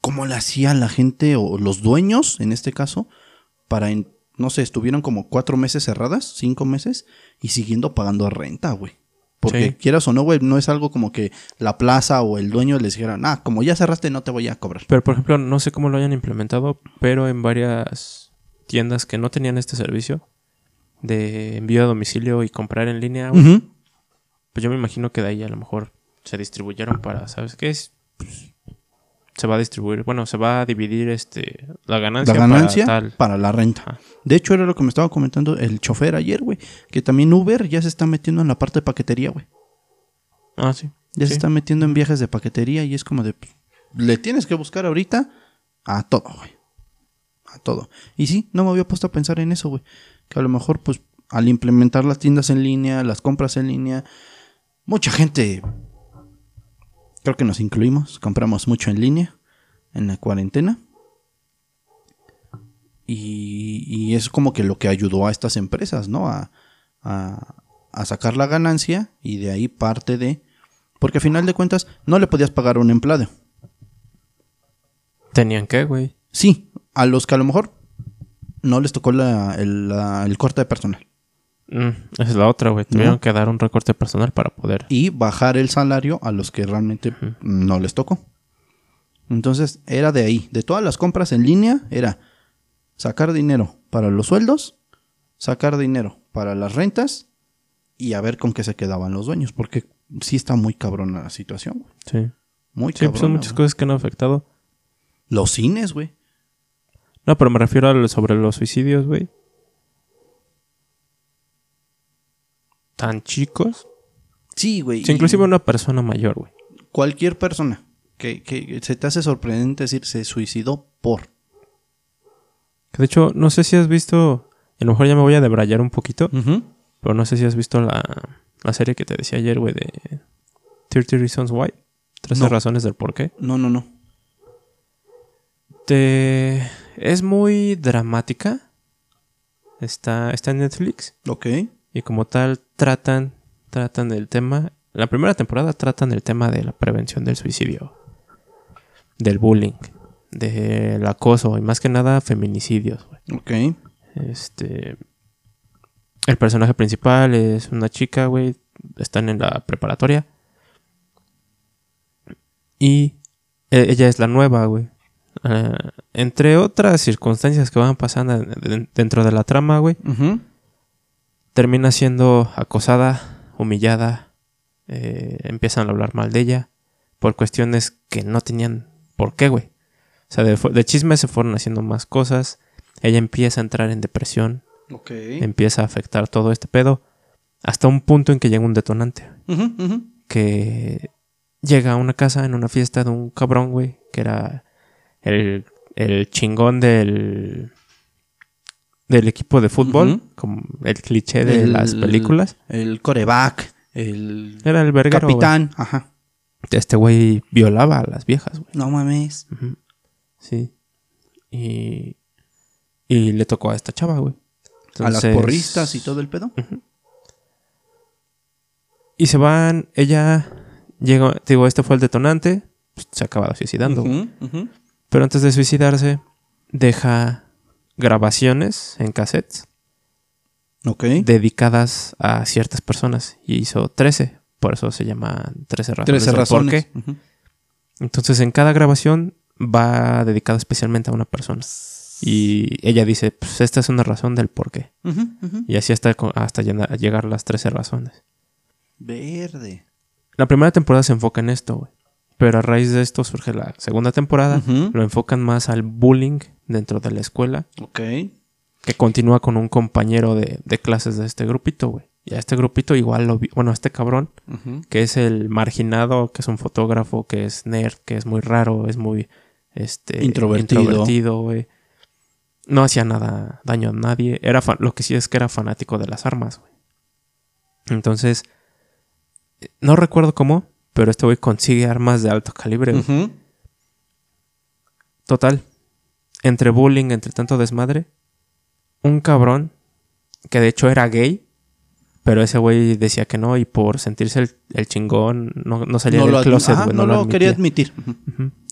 ¿Cómo le hacía la gente o los dueños, en este caso, para, en- no sé, estuvieron como cuatro meses cerradas, cinco meses, y siguiendo pagando renta, güey? Porque Sí. quieras o no, güey, no es algo como que la plaza o el dueño les dijeran, ah, como ya cerraste, no te voy a cobrar. Pero, por ejemplo, no sé cómo lo hayan implementado, pero en varias tiendas que no tenían este servicio de envío a domicilio y comprar en línea, güey, pues yo me imagino que de ahí a lo mejor se distribuyeron para, ¿sabes qué es? Pues, se va a distribuir, bueno, se va a dividir este la ganancia, La ganancia para tal. para la renta. Ajá. De hecho, era lo que me estaba comentando el chofer ayer, güey. Que también Uber ya se está metiendo en la parte de paquetería, güey. Ah, sí. Ya Sí. se está metiendo en viajes de paquetería y es como de. pues, Le tienes que buscar ahorita a todo, güey. A todo. Y sí, no me había puesto a pensar en eso, güey. Que a lo mejor, pues, al implementar las tiendas en línea, las compras en línea, mucha gente. Creo que nos incluimos. Compramos mucho en línea en la cuarentena. Y, y es como que lo que ayudó a estas empresas, ¿no? A, a, a sacar la ganancia y de ahí parte de... Porque a final de cuentas no le podías pagar a un empleado. Tenían que, güey. Sí, a los que a lo mejor no les tocó la- el, la- el corte de personal. Mm, esa es la otra, güey. Tuvieron que dar un recorte personal para poder. Y bajar el salario a los que realmente no les tocó. Entonces era de ahí. De todas las compras en línea era sacar dinero para los sueldos, sacar dinero para las rentas y a ver con qué se quedaban los dueños. Porque sí está muy cabrona la situación. güey. Sí. Muy Sí, pues son muchas cosas que han afectado. Los cines, güey. No, pero me refiero a lo- sobre los suicidios, güey. Tan chicos. Sí, güey. Sí, y inclusive una persona mayor, güey. Cualquier persona que, que se te hace sorprendente decir se suicidó por. De hecho, no sé si has visto. A lo mejor ya me voy a debrayar un poquito. Pero no sé si has visto la, la serie que te decía ayer, güey, de 30 Reasons Why. 13 No. razones del por qué. No, no, no. Te... Es muy dramática. Está, está en Netflix. Ok. Y como tal, tratan, tratan el tema. La primera temporada tratan el tema de la prevención del suicidio. Del bullying. Del acoso. Y más que nada, feminicidios. Ok. Este. El personaje principal es una chica, güey. Están en la preparatoria. Y e- ella es la nueva, güey. Ah, entre otras circunstancias que van pasando en- en- dentro de la trama, güey. Termina siendo acosada, humillada, eh, empiezan a hablar mal de ella por cuestiones que no tenían por qué, güey. O sea, de, de chisme se fueron haciendo más cosas. Ella empieza a entrar en depresión. Empieza a afectar todo este pedo. Hasta un punto en que llega un detonante. Que llega a una casa en una fiesta de un cabrón, güey. Que era el, el chingón del, del equipo de fútbol. Como el cliché de El- las películas. El coreback, el Era el verguero, capitán. Ajá. Este güey violaba a las viejas, güey. No mames. Sí. Y, y le tocó a esta chava, güey. A las porristas y todo el pedo. Y se van, ella llega, digo, este fue el detonante, pues, se acaba suicidando. Ujú, ujú. Pero antes de suicidarse, deja grabaciones en cassettes Ok. dedicadas a ciertas personas. Y hizo 13, por eso se llaman 13 razones. 13 del por qué. Entonces en cada grabación va dedicada especialmente a una persona. Y ella dice, pues esta es una razón del por qué. Y así hasta, hasta llegar a las 13 razones. Verde. La primera temporada se enfoca en esto, güey. Pero a raíz de esto surge la segunda temporada. Lo enfocan más al bullying dentro de la escuela. Ok. Que continúa con un compañero de, de clases de este grupito, güey. Y a este grupito igual lo vi. Bueno, a este cabrón, que es el marginado, que es un fotógrafo, que es nerd, que es muy raro, es muy este, Introvertido. introvertido, güey. No hacía nada daño a nadie. Era lo que sí es que era fanático de las armas, güey. Entonces, eh, no recuerdo cómo, pero este güey consigue armas de alto calibre. Total, entre bullying, entre tanto desmadre, un cabrón que de hecho era gay, pero ese güey decía que no y por sentirse el, el chingón no, no salía No del lo, closet, güey, no lo admitía. quería admitir.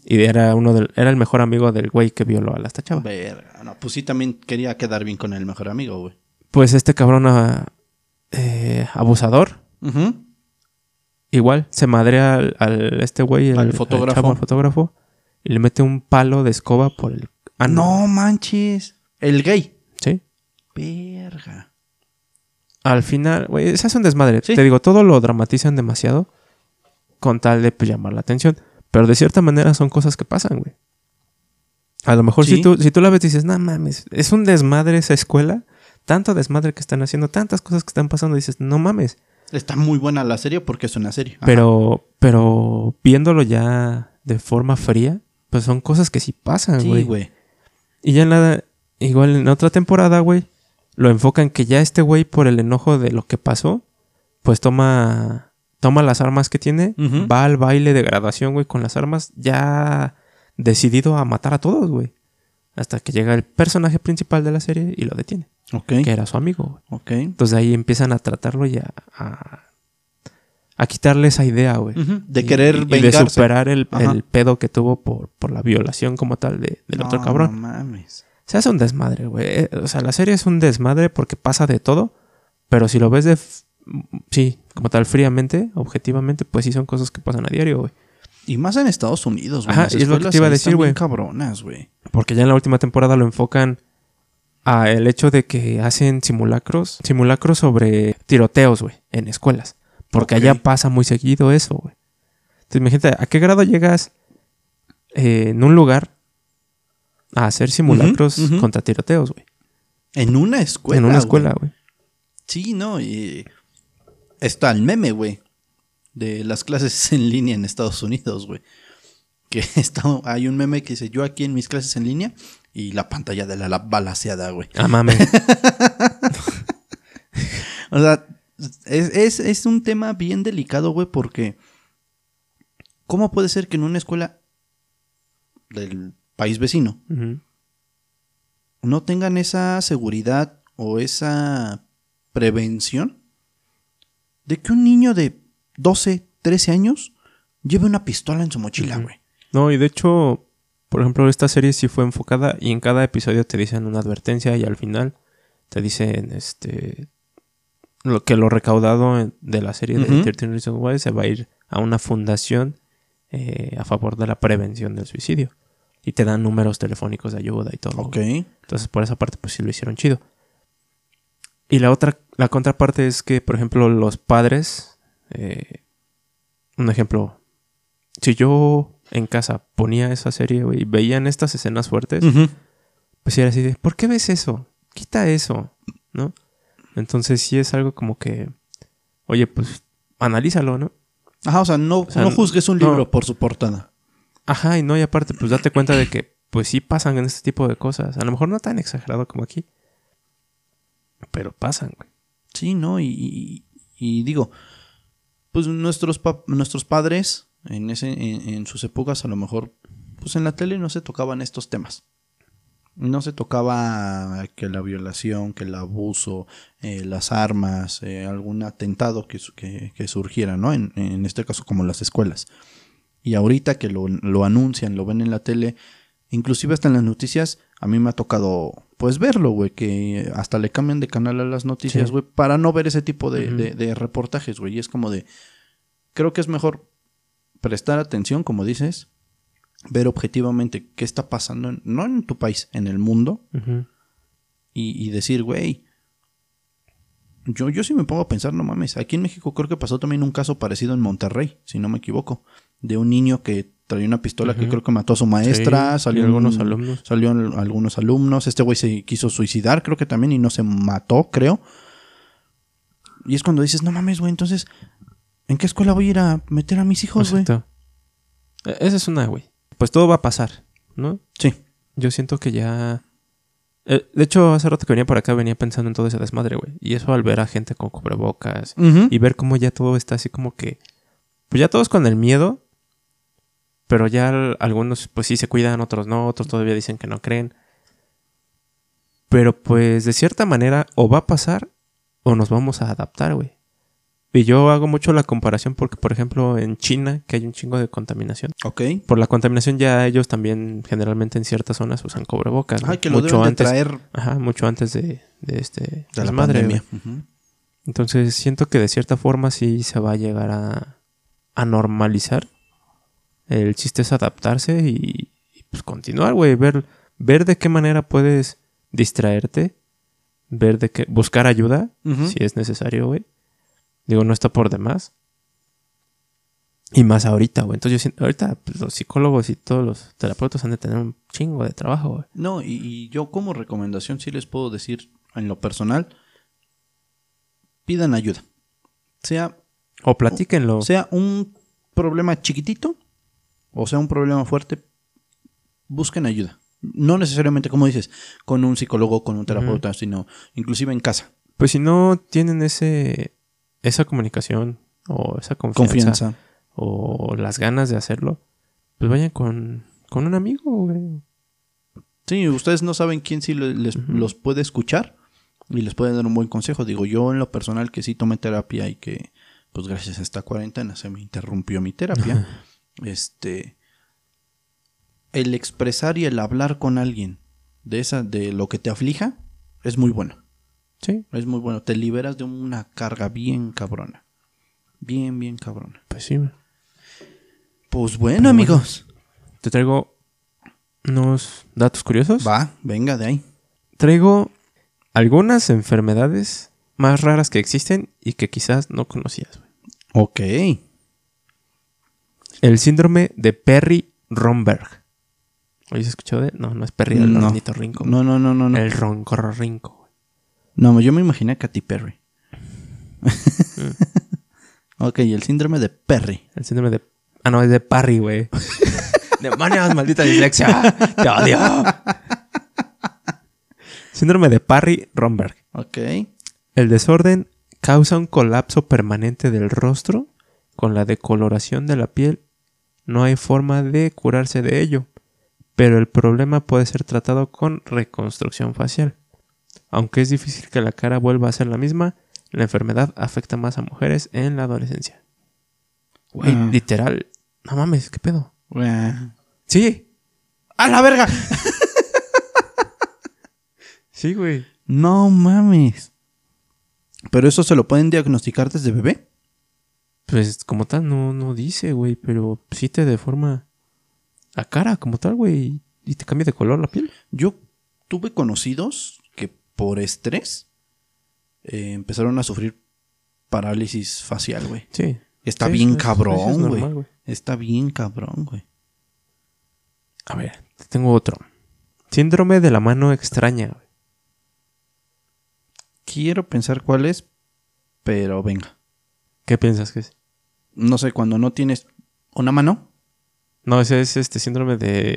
Y era uno del, era el mejor amigo del güey que violó a la esta chava. Verga. No, pues sí, también quería quedar bien con el mejor amigo, güey. Pues este cabrón ah, eh, abusador, Ujú. Igual, se madrea al, al este güey, el, Al el fotógrafo. chavo, al fotógrafo, y le mete un palo de escoba por el ano. No manches. El gay. Sí. Verga. Al final, güey, se hace un desmadre. Sí. Te digo, todo lo dramatizan demasiado con tal de pues, llamar la atención. Pero de cierta manera son cosas que pasan, güey. A lo mejor Sí. si, tú, si tú la ves y dices, no mames, es un desmadre esa escuela. Tanto desmadre que están haciendo, tantas cosas que están pasando. Dices, no mames. Está muy buena la serie porque es una serie. Ajá. Pero, pero viéndolo ya de forma fría, pues son cosas que sí pasan, Sí, güey. Y ya en la, igual en otra temporada, güey, lo enfocan que ya este güey, por el enojo de lo que pasó, pues toma, toma las armas que tiene, va al baile de graduación, güey, con las armas ya decidido a matar a todos, güey. Hasta que llega el personaje principal de la serie y lo detiene, Que era su amigo, güey. Ok. Entonces ahí empiezan a tratarlo y a, a, a quitarle esa idea, güey. De Y- querer y, y de vengarse. superar el, el pedo que tuvo por, por la violación como tal de- del otro cabrón. No mames. Se hace un desmadre, güey. Eh, O sea, la serie es un desmadre porque pasa de todo. Pero si lo ves de. Sí, como tal, fríamente, objetivamente, pues sí son cosas que pasan a diario, güey. Y más en Estados Unidos, güey. Ajá, y es lo que te iba a decir, güey. cabronas, güey. Porque ya en la última temporada lo enfocan a el hecho de que hacen simulacros. Simulacros sobre tiroteos, güey, en escuelas. Porque allá pasa muy seguido eso, güey. Entonces, imagínate, ¿a qué grado llegas eh, en un lugar a hacer simulacros contra tiroteos, güey? En una escuela. en una escuela, güey. Sí, no, y está el meme, güey, de las clases en línea en Estados Unidos, güey. Que está, hay un meme que dice yo aquí en mis clases en línea y la pantalla de la, la balaseada, güey. Ah, mames. O sea, es, es- es un tema bien delicado, güey, porque ¿cómo puede ser que en una escuela del país vecino no tengan esa seguridad o esa prevención de que un niño de 12, 13 años lleve una pistola en su mochila, güey? No, y de hecho, por ejemplo, esta serie sí fue enfocada y en cada episodio te dicen una advertencia y al final te dicen este lo que lo recaudado de la serie de Ujú. 13 Reasons Why se va a ir a una fundación eh, a favor de la prevención del suicidio. Y te dan números telefónicos de ayuda y todo. Ok. Entonces, por esa parte, pues sí lo hicieron chido. Y la otra, la contraparte es que, por ejemplo, los padres, eh, un ejemplo, si yo en casa ponía esa serie, güey, y veían estas escenas fuertes, pues era así de, ¿por qué ves eso? Quita eso, ¿no? Entonces sí es algo como que, oye, pues analízalo, ¿no? Ajá, o sea, no, no juzgues un libro por su portada. Ajá, y no, y aparte, pues date cuenta de que, pues sí pasan en este tipo de cosas. A lo mejor no tan exagerado como aquí, pero pasan, güey. Sí, ¿no? Y, y, digo, pues nuestros, nuestros padres en, ese, en, sus épocas a lo mejor, pues en la tele no se tocaban estos temas. No se tocaba que la violación, que el abuso, eh, las armas, eh, algún atentado que, que, surgiera, ¿no? En, en, este caso como las escuelas. Y ahorita que lo, lo anuncian, lo ven en la tele, inclusive hasta en las noticias, a mí me ha tocado pues verlo, güey, que hasta le cambian de canal a las noticias, güey, para no ver ese tipo de, de reportajes, güey. Y es como de, creo que es mejor prestar atención, como dices, ver objetivamente qué está pasando, no en tu país, en el mundo, y, decir, güey, yo, yo sí me pongo a pensar, no mames, aquí en México creo que pasó también un caso parecido en Monterrey, si no me equivoco, de un niño que traía una pistola que creo que mató a su maestra, salió algunos alumnos. Salió algunos alumnos, este güey se quiso suicidar, creo que también, y no se mató, creo. Y es cuando dices, no mames, güey, entonces ¿En qué escuela voy a ir a meter a mis hijos, güey? E, esa es una, güey. Pues todo va a pasar, ¿no? Sí. Yo siento que ya. Eh, de hecho, hace rato que venía por acá venía pensando en todo ese desmadre, güey. Y eso al ver a gente con cubrebocas y ver cómo ya todo está así como que. Pues ya todos con el miedo. Pero ya algunos, pues sí se cuidan, otros no, otros todavía dicen que no creen. Pero pues de cierta manera, o va a pasar o nos vamos a adaptar, güey. Y yo hago mucho la comparación porque, por ejemplo, en China, que hay un chingo de contaminación. Ok. Por la contaminación ya ellos también generalmente en ciertas zonas usan cubrebocas. Ay, que lo mucho antes, traer. Ajá, mucho antes de, este... De la madre. Pandemia. Entonces siento que de cierta forma sí se va a llegar a, a normalizar. El chiste es adaptarse y, pues continuar, güey. Ver, ver de qué manera puedes distraerte. Ver de qué... Buscar ayuda, si es necesario, güey Digo, no está por demás. Y más ahorita, güey. Entonces yo siento, ahorita pues, los psicólogos y todos los terapeutas han de tener un chingo de trabajo, güey. No, y, yo como recomendación sí les puedo decir en lo personal, pidan ayuda. Sea... O platíquenlo. Sea un problema chiquitito o sea un problema fuerte, busquen ayuda. No necesariamente, como dices, con un psicólogo, con un terapeuta, sino inclusive en casa. Pues si no tienen ese esa comunicación o esa confianza, o las ganas de hacerlo, pues vayan con, con un amigo, güey. Sí, ustedes no saben quién sí les, los puede escuchar y les puede dar un buen consejo. Digo, yo en lo personal que sí tomé terapia y que, pues gracias a esta cuarentena se me interrumpió mi terapia. este, el expresar y el hablar con alguien de esa, de lo que te aflija, es muy bueno. Sí. Es muy bueno. Te liberas de una carga bien cabrona. Bien, bien cabrona. Pues sí. Pues bueno, amigos. te traigo unos datos curiosos. Va, venga de ahí. Traigo algunas enfermedades más raras que existen y que quizás no conocías. Ok. El síndrome de Perry-Romberg. ¿Oye, escuchado de...? No, no es Perry, el no. No, no, no, no, no. El rinco. No, yo me imaginé a Katy Perry. ok, el síndrome de Perry. El síndrome de. Ah, no, es de Parry, güey. Demonios, maldita dislexia. Te odio. síndrome de Parry-Romberg. Ok. El desorden causa un colapso permanente del rostro con la decoloración de la piel. No hay forma de curarse de ello, pero el problema puede ser tratado con reconstrucción facial. Aunque es difícil que la cara vuelva a ser la misma, la enfermedad afecta más a mujeres en la adolescencia. Güey, ah. literal. No mames, ¿qué pedo? Sí. ¡A la verga! sí, güey. No mames. ¿Pero eso se lo pueden diagnosticar desde bebé? Pues como tal no, no dice, güey, pero sí te deforma la cara como tal, güey, y te cambia de color la piel. Yo tuve conocidos por estrés eh, empezaron a sufrir parálisis facial, güey. Sí. Está Sí, bien es- cabrón, güey. Está bien cabrón, güey. A ver, tengo otro. Síndrome de la mano extraña. Quiero pensar cuál es, pero venga. ¿Qué piensas que es? No sé, cuando no tienes una mano. No, ese es este síndrome de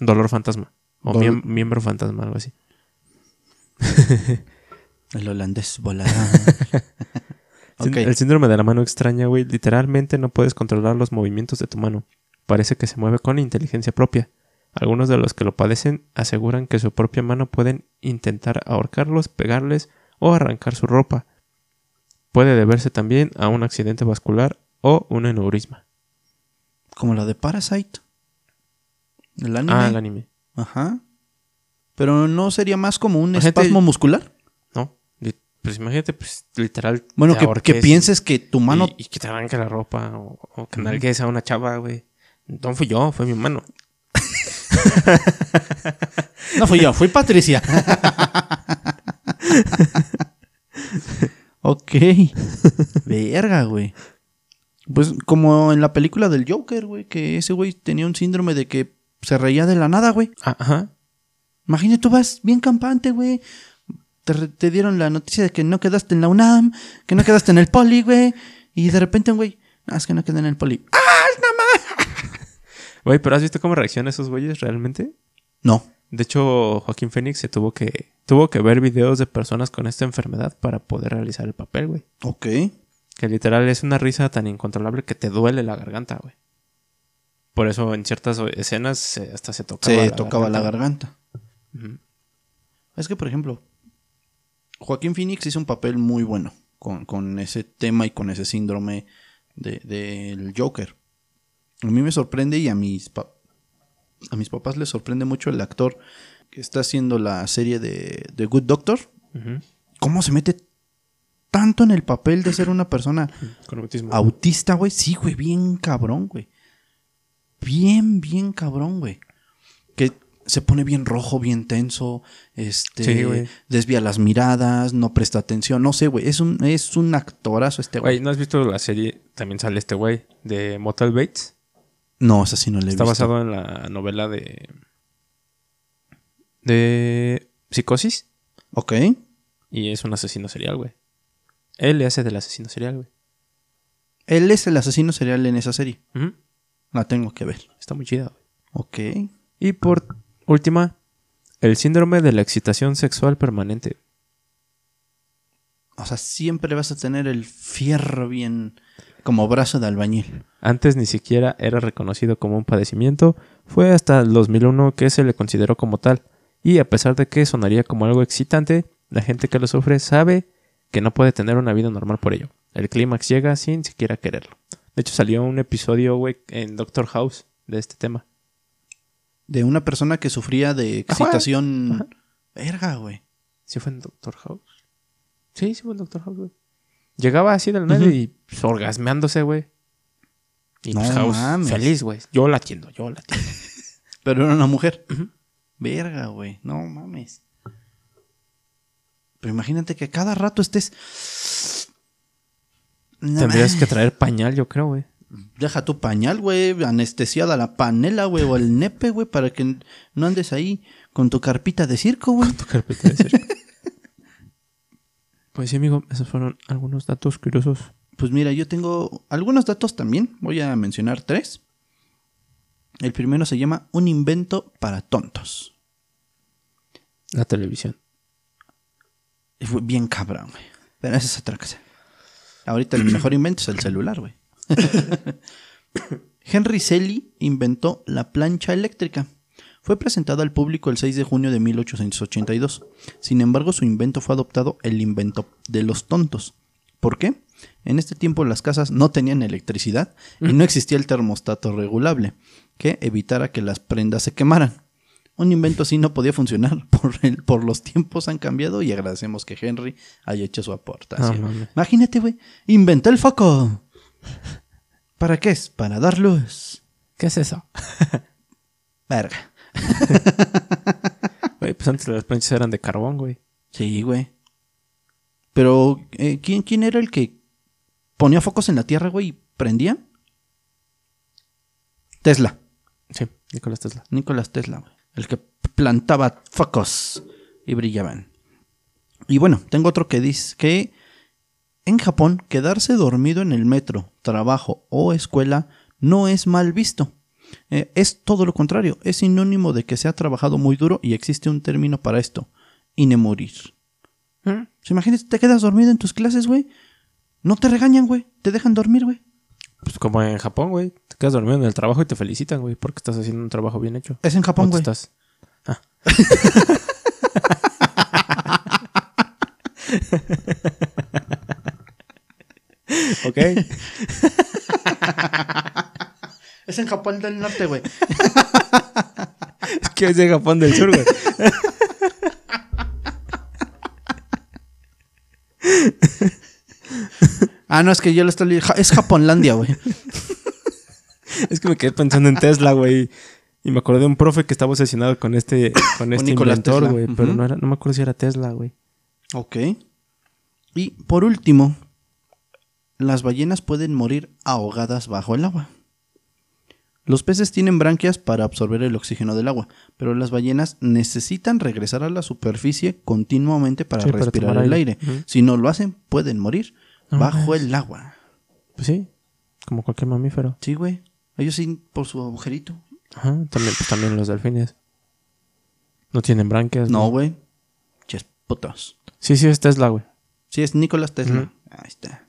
dolor fantasma. O Dol- miembro fantasma, algo así. El holandés volará. El síndrome de la mano extraña, güey. Literalmente no puedes controlar los movimientos de tu mano. Parece que se mueve con inteligencia propia. Algunos de los que lo padecen aseguran que su propia mano pueden intentar ahorcarlos, pegarles o arrancar su ropa. Puede deberse también a un accidente vascular o un aneurisma. Como la de Parasite. El anime. Ah, el anime. Ajá. Pero no sería más como un espasmo muscular. No, pues imagínate, pues literal. Bueno, que, que y- pienses que tu mano. Y, y que te arranque la ropa o, o que nalgues a una chava, güey. No fui yo, fue mi mano. No fui yo, fui Patricia. ok. Verga, güey. Pues como en la película del Joker, güey, que ese güey tenía un síndrome de que se reía de la nada, güey. Ajá. Imagínate, tú vas bien campante, güey. Te, dieron la noticia de que no quedaste en la UNAM, que no quedaste en el poli, güey. Y de repente, güey, "Ah, es que no quedé en el poli. ¡Ah! Güey, pero ¿has visto cómo reaccionan esos güeyes realmente? No. De hecho, Joaquín Phoenix se tuvo que tuvo que ver videos de personas con esta enfermedad para poder realizar el papel, güey. Ok. Que literal es una risa tan incontrolable que te duele la garganta, güey. Por eso en ciertas escenas hasta se tocaba Se la tocaba la garganta. Es que, por ejemplo, Joaquín Phoenix hizo un papel muy bueno con, con ese tema y con ese síndrome de- del Joker. A mí me sorprende y a mis, a mis papás les sorprende mucho el actor que está haciendo la serie de, de Good Doctor. ¿Cómo se mete tanto en el papel de ser una persona Con autismo. autista, güey? Sí, güey, bien cabrón, güey. Bien, bien cabrón, güey. Se pone bien rojo, bien tenso, este, Sí, güey. desvía las miradas, no presta atención, no sé, güey, es un, es un actorazo este Güey. ¿no has visto la serie? También sale este güey de Motel Bates. No, esa sí no le he Está visto. basado en la novela de. de. Psicosis. Ok, Y es un asesino serial, güey. Él le hace del asesino serial, güey. él es el asesino serial en esa serie, la tengo que ver. Está muy chida, güey. Ok, Y por última, el síndrome de la excitación sexual permanente. o sea, siempre vas a tener el fierro bien como brazo de albañil. Antes ni siquiera era reconocido como un padecimiento, fue hasta el 2001 que se le consideró como tal. Y a pesar de que sonaría como algo excitante, la gente que lo sufre sabe que no puede tener una vida normal por ello. El clímax llega sin siquiera quererlo. De hecho, salió un episodio, güey, en Doctor House de este tema. De una persona que sufría de excitación. Ajá. Verga, güey. ¿Sí fue en Doctor House? Sí, sí fue en Doctor House, güey. Llegaba así del Ujú. y pues, orgasmeándose, güey. Y pues No House mames. feliz, güey. Yo la atiendo, yo la atiendo. Pero era una mujer. Verga, güey. No mames. Pero imagínate que cada rato estés. No Tendrías mames. que traer pañal, yo creo, güey. Deja tu pañal, güey. Anestesiada la panela, güey. O el nepe, güey. Para que no andes ahí con tu carpita de circo, güey. Tu carpeta de circo. Pues sí, amigo, esos fueron algunos datos curiosos. Pues mira, yo tengo algunos datos también. Voy a mencionar tres. El primero se llama Un invento para tontos. La televisión. Fue bien cabrón, güey. Pero esa es otra cosa. Ahorita el mejor invento es el celular, güey. Henry Selly inventó la plancha eléctrica. Fue presentada al público el 6 de junio de 1882. Sin embargo, su invento fue adoptado el invento de los tontos. ¿Por qué? En este tiempo las casas no tenían electricidad y no existía el termostato regulable que evitara que las prendas se quemaran. Un invento así no podía funcionar. Por, el- por los tiempos han cambiado y agradecemos que Henry haya hecho su aportación. Imagínate, güey. Inventé el foco. ¿Para qué es? Para dar luz. ¿Qué es eso? Verga. Güey, pues antes las planchas eran de carbón, güey. Sí, güey. Pero, eh, ¿quién, ¿quién era el que ponía focos en la Tierra, güey, y prendía? Tesla. Sí, Nicolás Tesla. Nicolás Tesla, güey. El que plantaba focos y brillaban. Y bueno, tengo otro que dice que en Japón quedarse dormido en el metro, trabajo o escuela no es mal visto. Eh, es todo lo contrario, es sinónimo de que se ha trabajado muy duro y existe un término para esto, inemorir. ¿Mm? Imagínate, te quedas dormido en tus clases, güey. No te regañan, güey. Te dejan dormir, güey. Pues como en Japón, güey. Te quedas dormido en el trabajo y te felicitan, güey, porque estás haciendo un trabajo bien hecho. Es en Japón, ¿Cómo güey. estás? Ah. ok. Es en Japón del Norte, güey. Es que es de Japón del Sur, güey. Ah, no, es que yo lo estoy leyendo. Es Japonlandia, güey. Es que me quedé pensando en Tesla, güey. Y me acordé de un profe que estaba obsesionado con este, con este inventor, güey. Pero no, era, no me acuerdo si era Tesla, güey. Ok. Y por último, las ballenas pueden morir ahogadas bajo el agua. Los peces tienen branquias para absorber el oxígeno del agua, pero las ballenas necesitan regresar a la superficie continuamente para Sí, respirar el aire. Si no lo hacen, pueden morir No bajo el agua. Pues sí, como cualquier mamífero. Sí, güey. Ellos sí, por su agujerito. Ajá, también, pues también los delfines. No tienen branquias. No, güey. Ches putos. Sí, sí, es Tesla, güey. Sí, es Nicolás Tesla. Ahí está.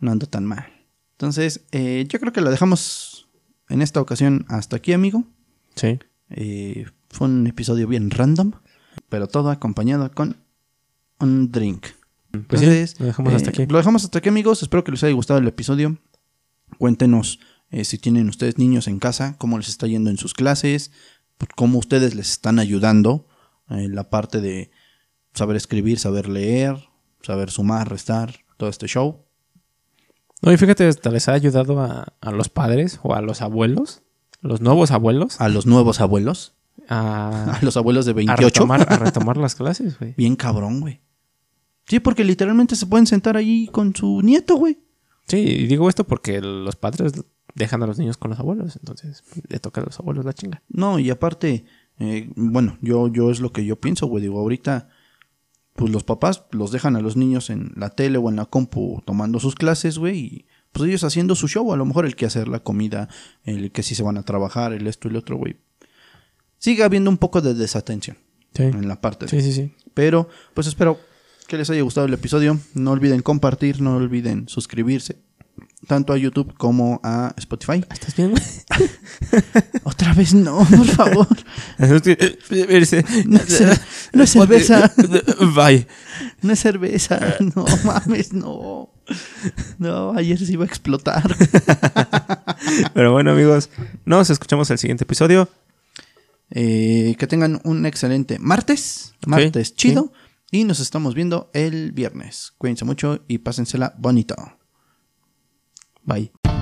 No ando tan mal. Entonces, eh, yo creo que lo dejamos en esta ocasión hasta aquí, amigo. Sí. Eh, fue un episodio bien random, pero todo acompañado con un drink. Pues Entonces, sí, lo dejamos hasta eh, aquí. Lo dejamos hasta aquí, amigos. Espero que les haya gustado el episodio. Cuéntenos eh, si tienen ustedes niños en casa, cómo les está yendo en sus clases, cómo ustedes les están ayudando en la parte de saber escribir, saber leer, saber sumar, restar, todo este show. No, y fíjate, hasta les ha ayudado a, a los padres o a los abuelos, los nuevos abuelos, A los nuevos abuelos, a, a los abuelos de a 28. retomar, a retomar las clases, güey. Bien cabrón, güey. Sí, porque literalmente se pueden sentar ahí con su nieto, güey. Sí, y digo esto porque los padres dejan a los niños con los abuelos, entonces le toca a los abuelos la chinga. No, y aparte, eh, bueno, yo, yo es lo que yo pienso, güey. Digo, ahorita, pues los papás los dejan a los niños en la tele o en la compu tomando sus clases, güey, y pues ellos haciendo su show, a lo mejor el que hacer la comida, el que sí se van a trabajar, el esto y el otro, güey. Sigue habiendo un poco de desatención Sí, en la parte. de- sí, sí. sí. Pero, pues espero que les haya gustado el episodio. No olviden compartir, no olviden suscribirse. Tanto a YouTube como a Spotify. ¿Estás bien? Otra vez no, por favor. No es, no es cerveza. Bye. No es cerveza. No mames, no. No, ayer se iba a explotar. Pero bueno, amigos, nos escuchamos el siguiente episodio. Eh, que tengan un excelente martes. Martes chido. Y nos estamos viendo el viernes. Cuídense mucho y pásensela bonito. Bye.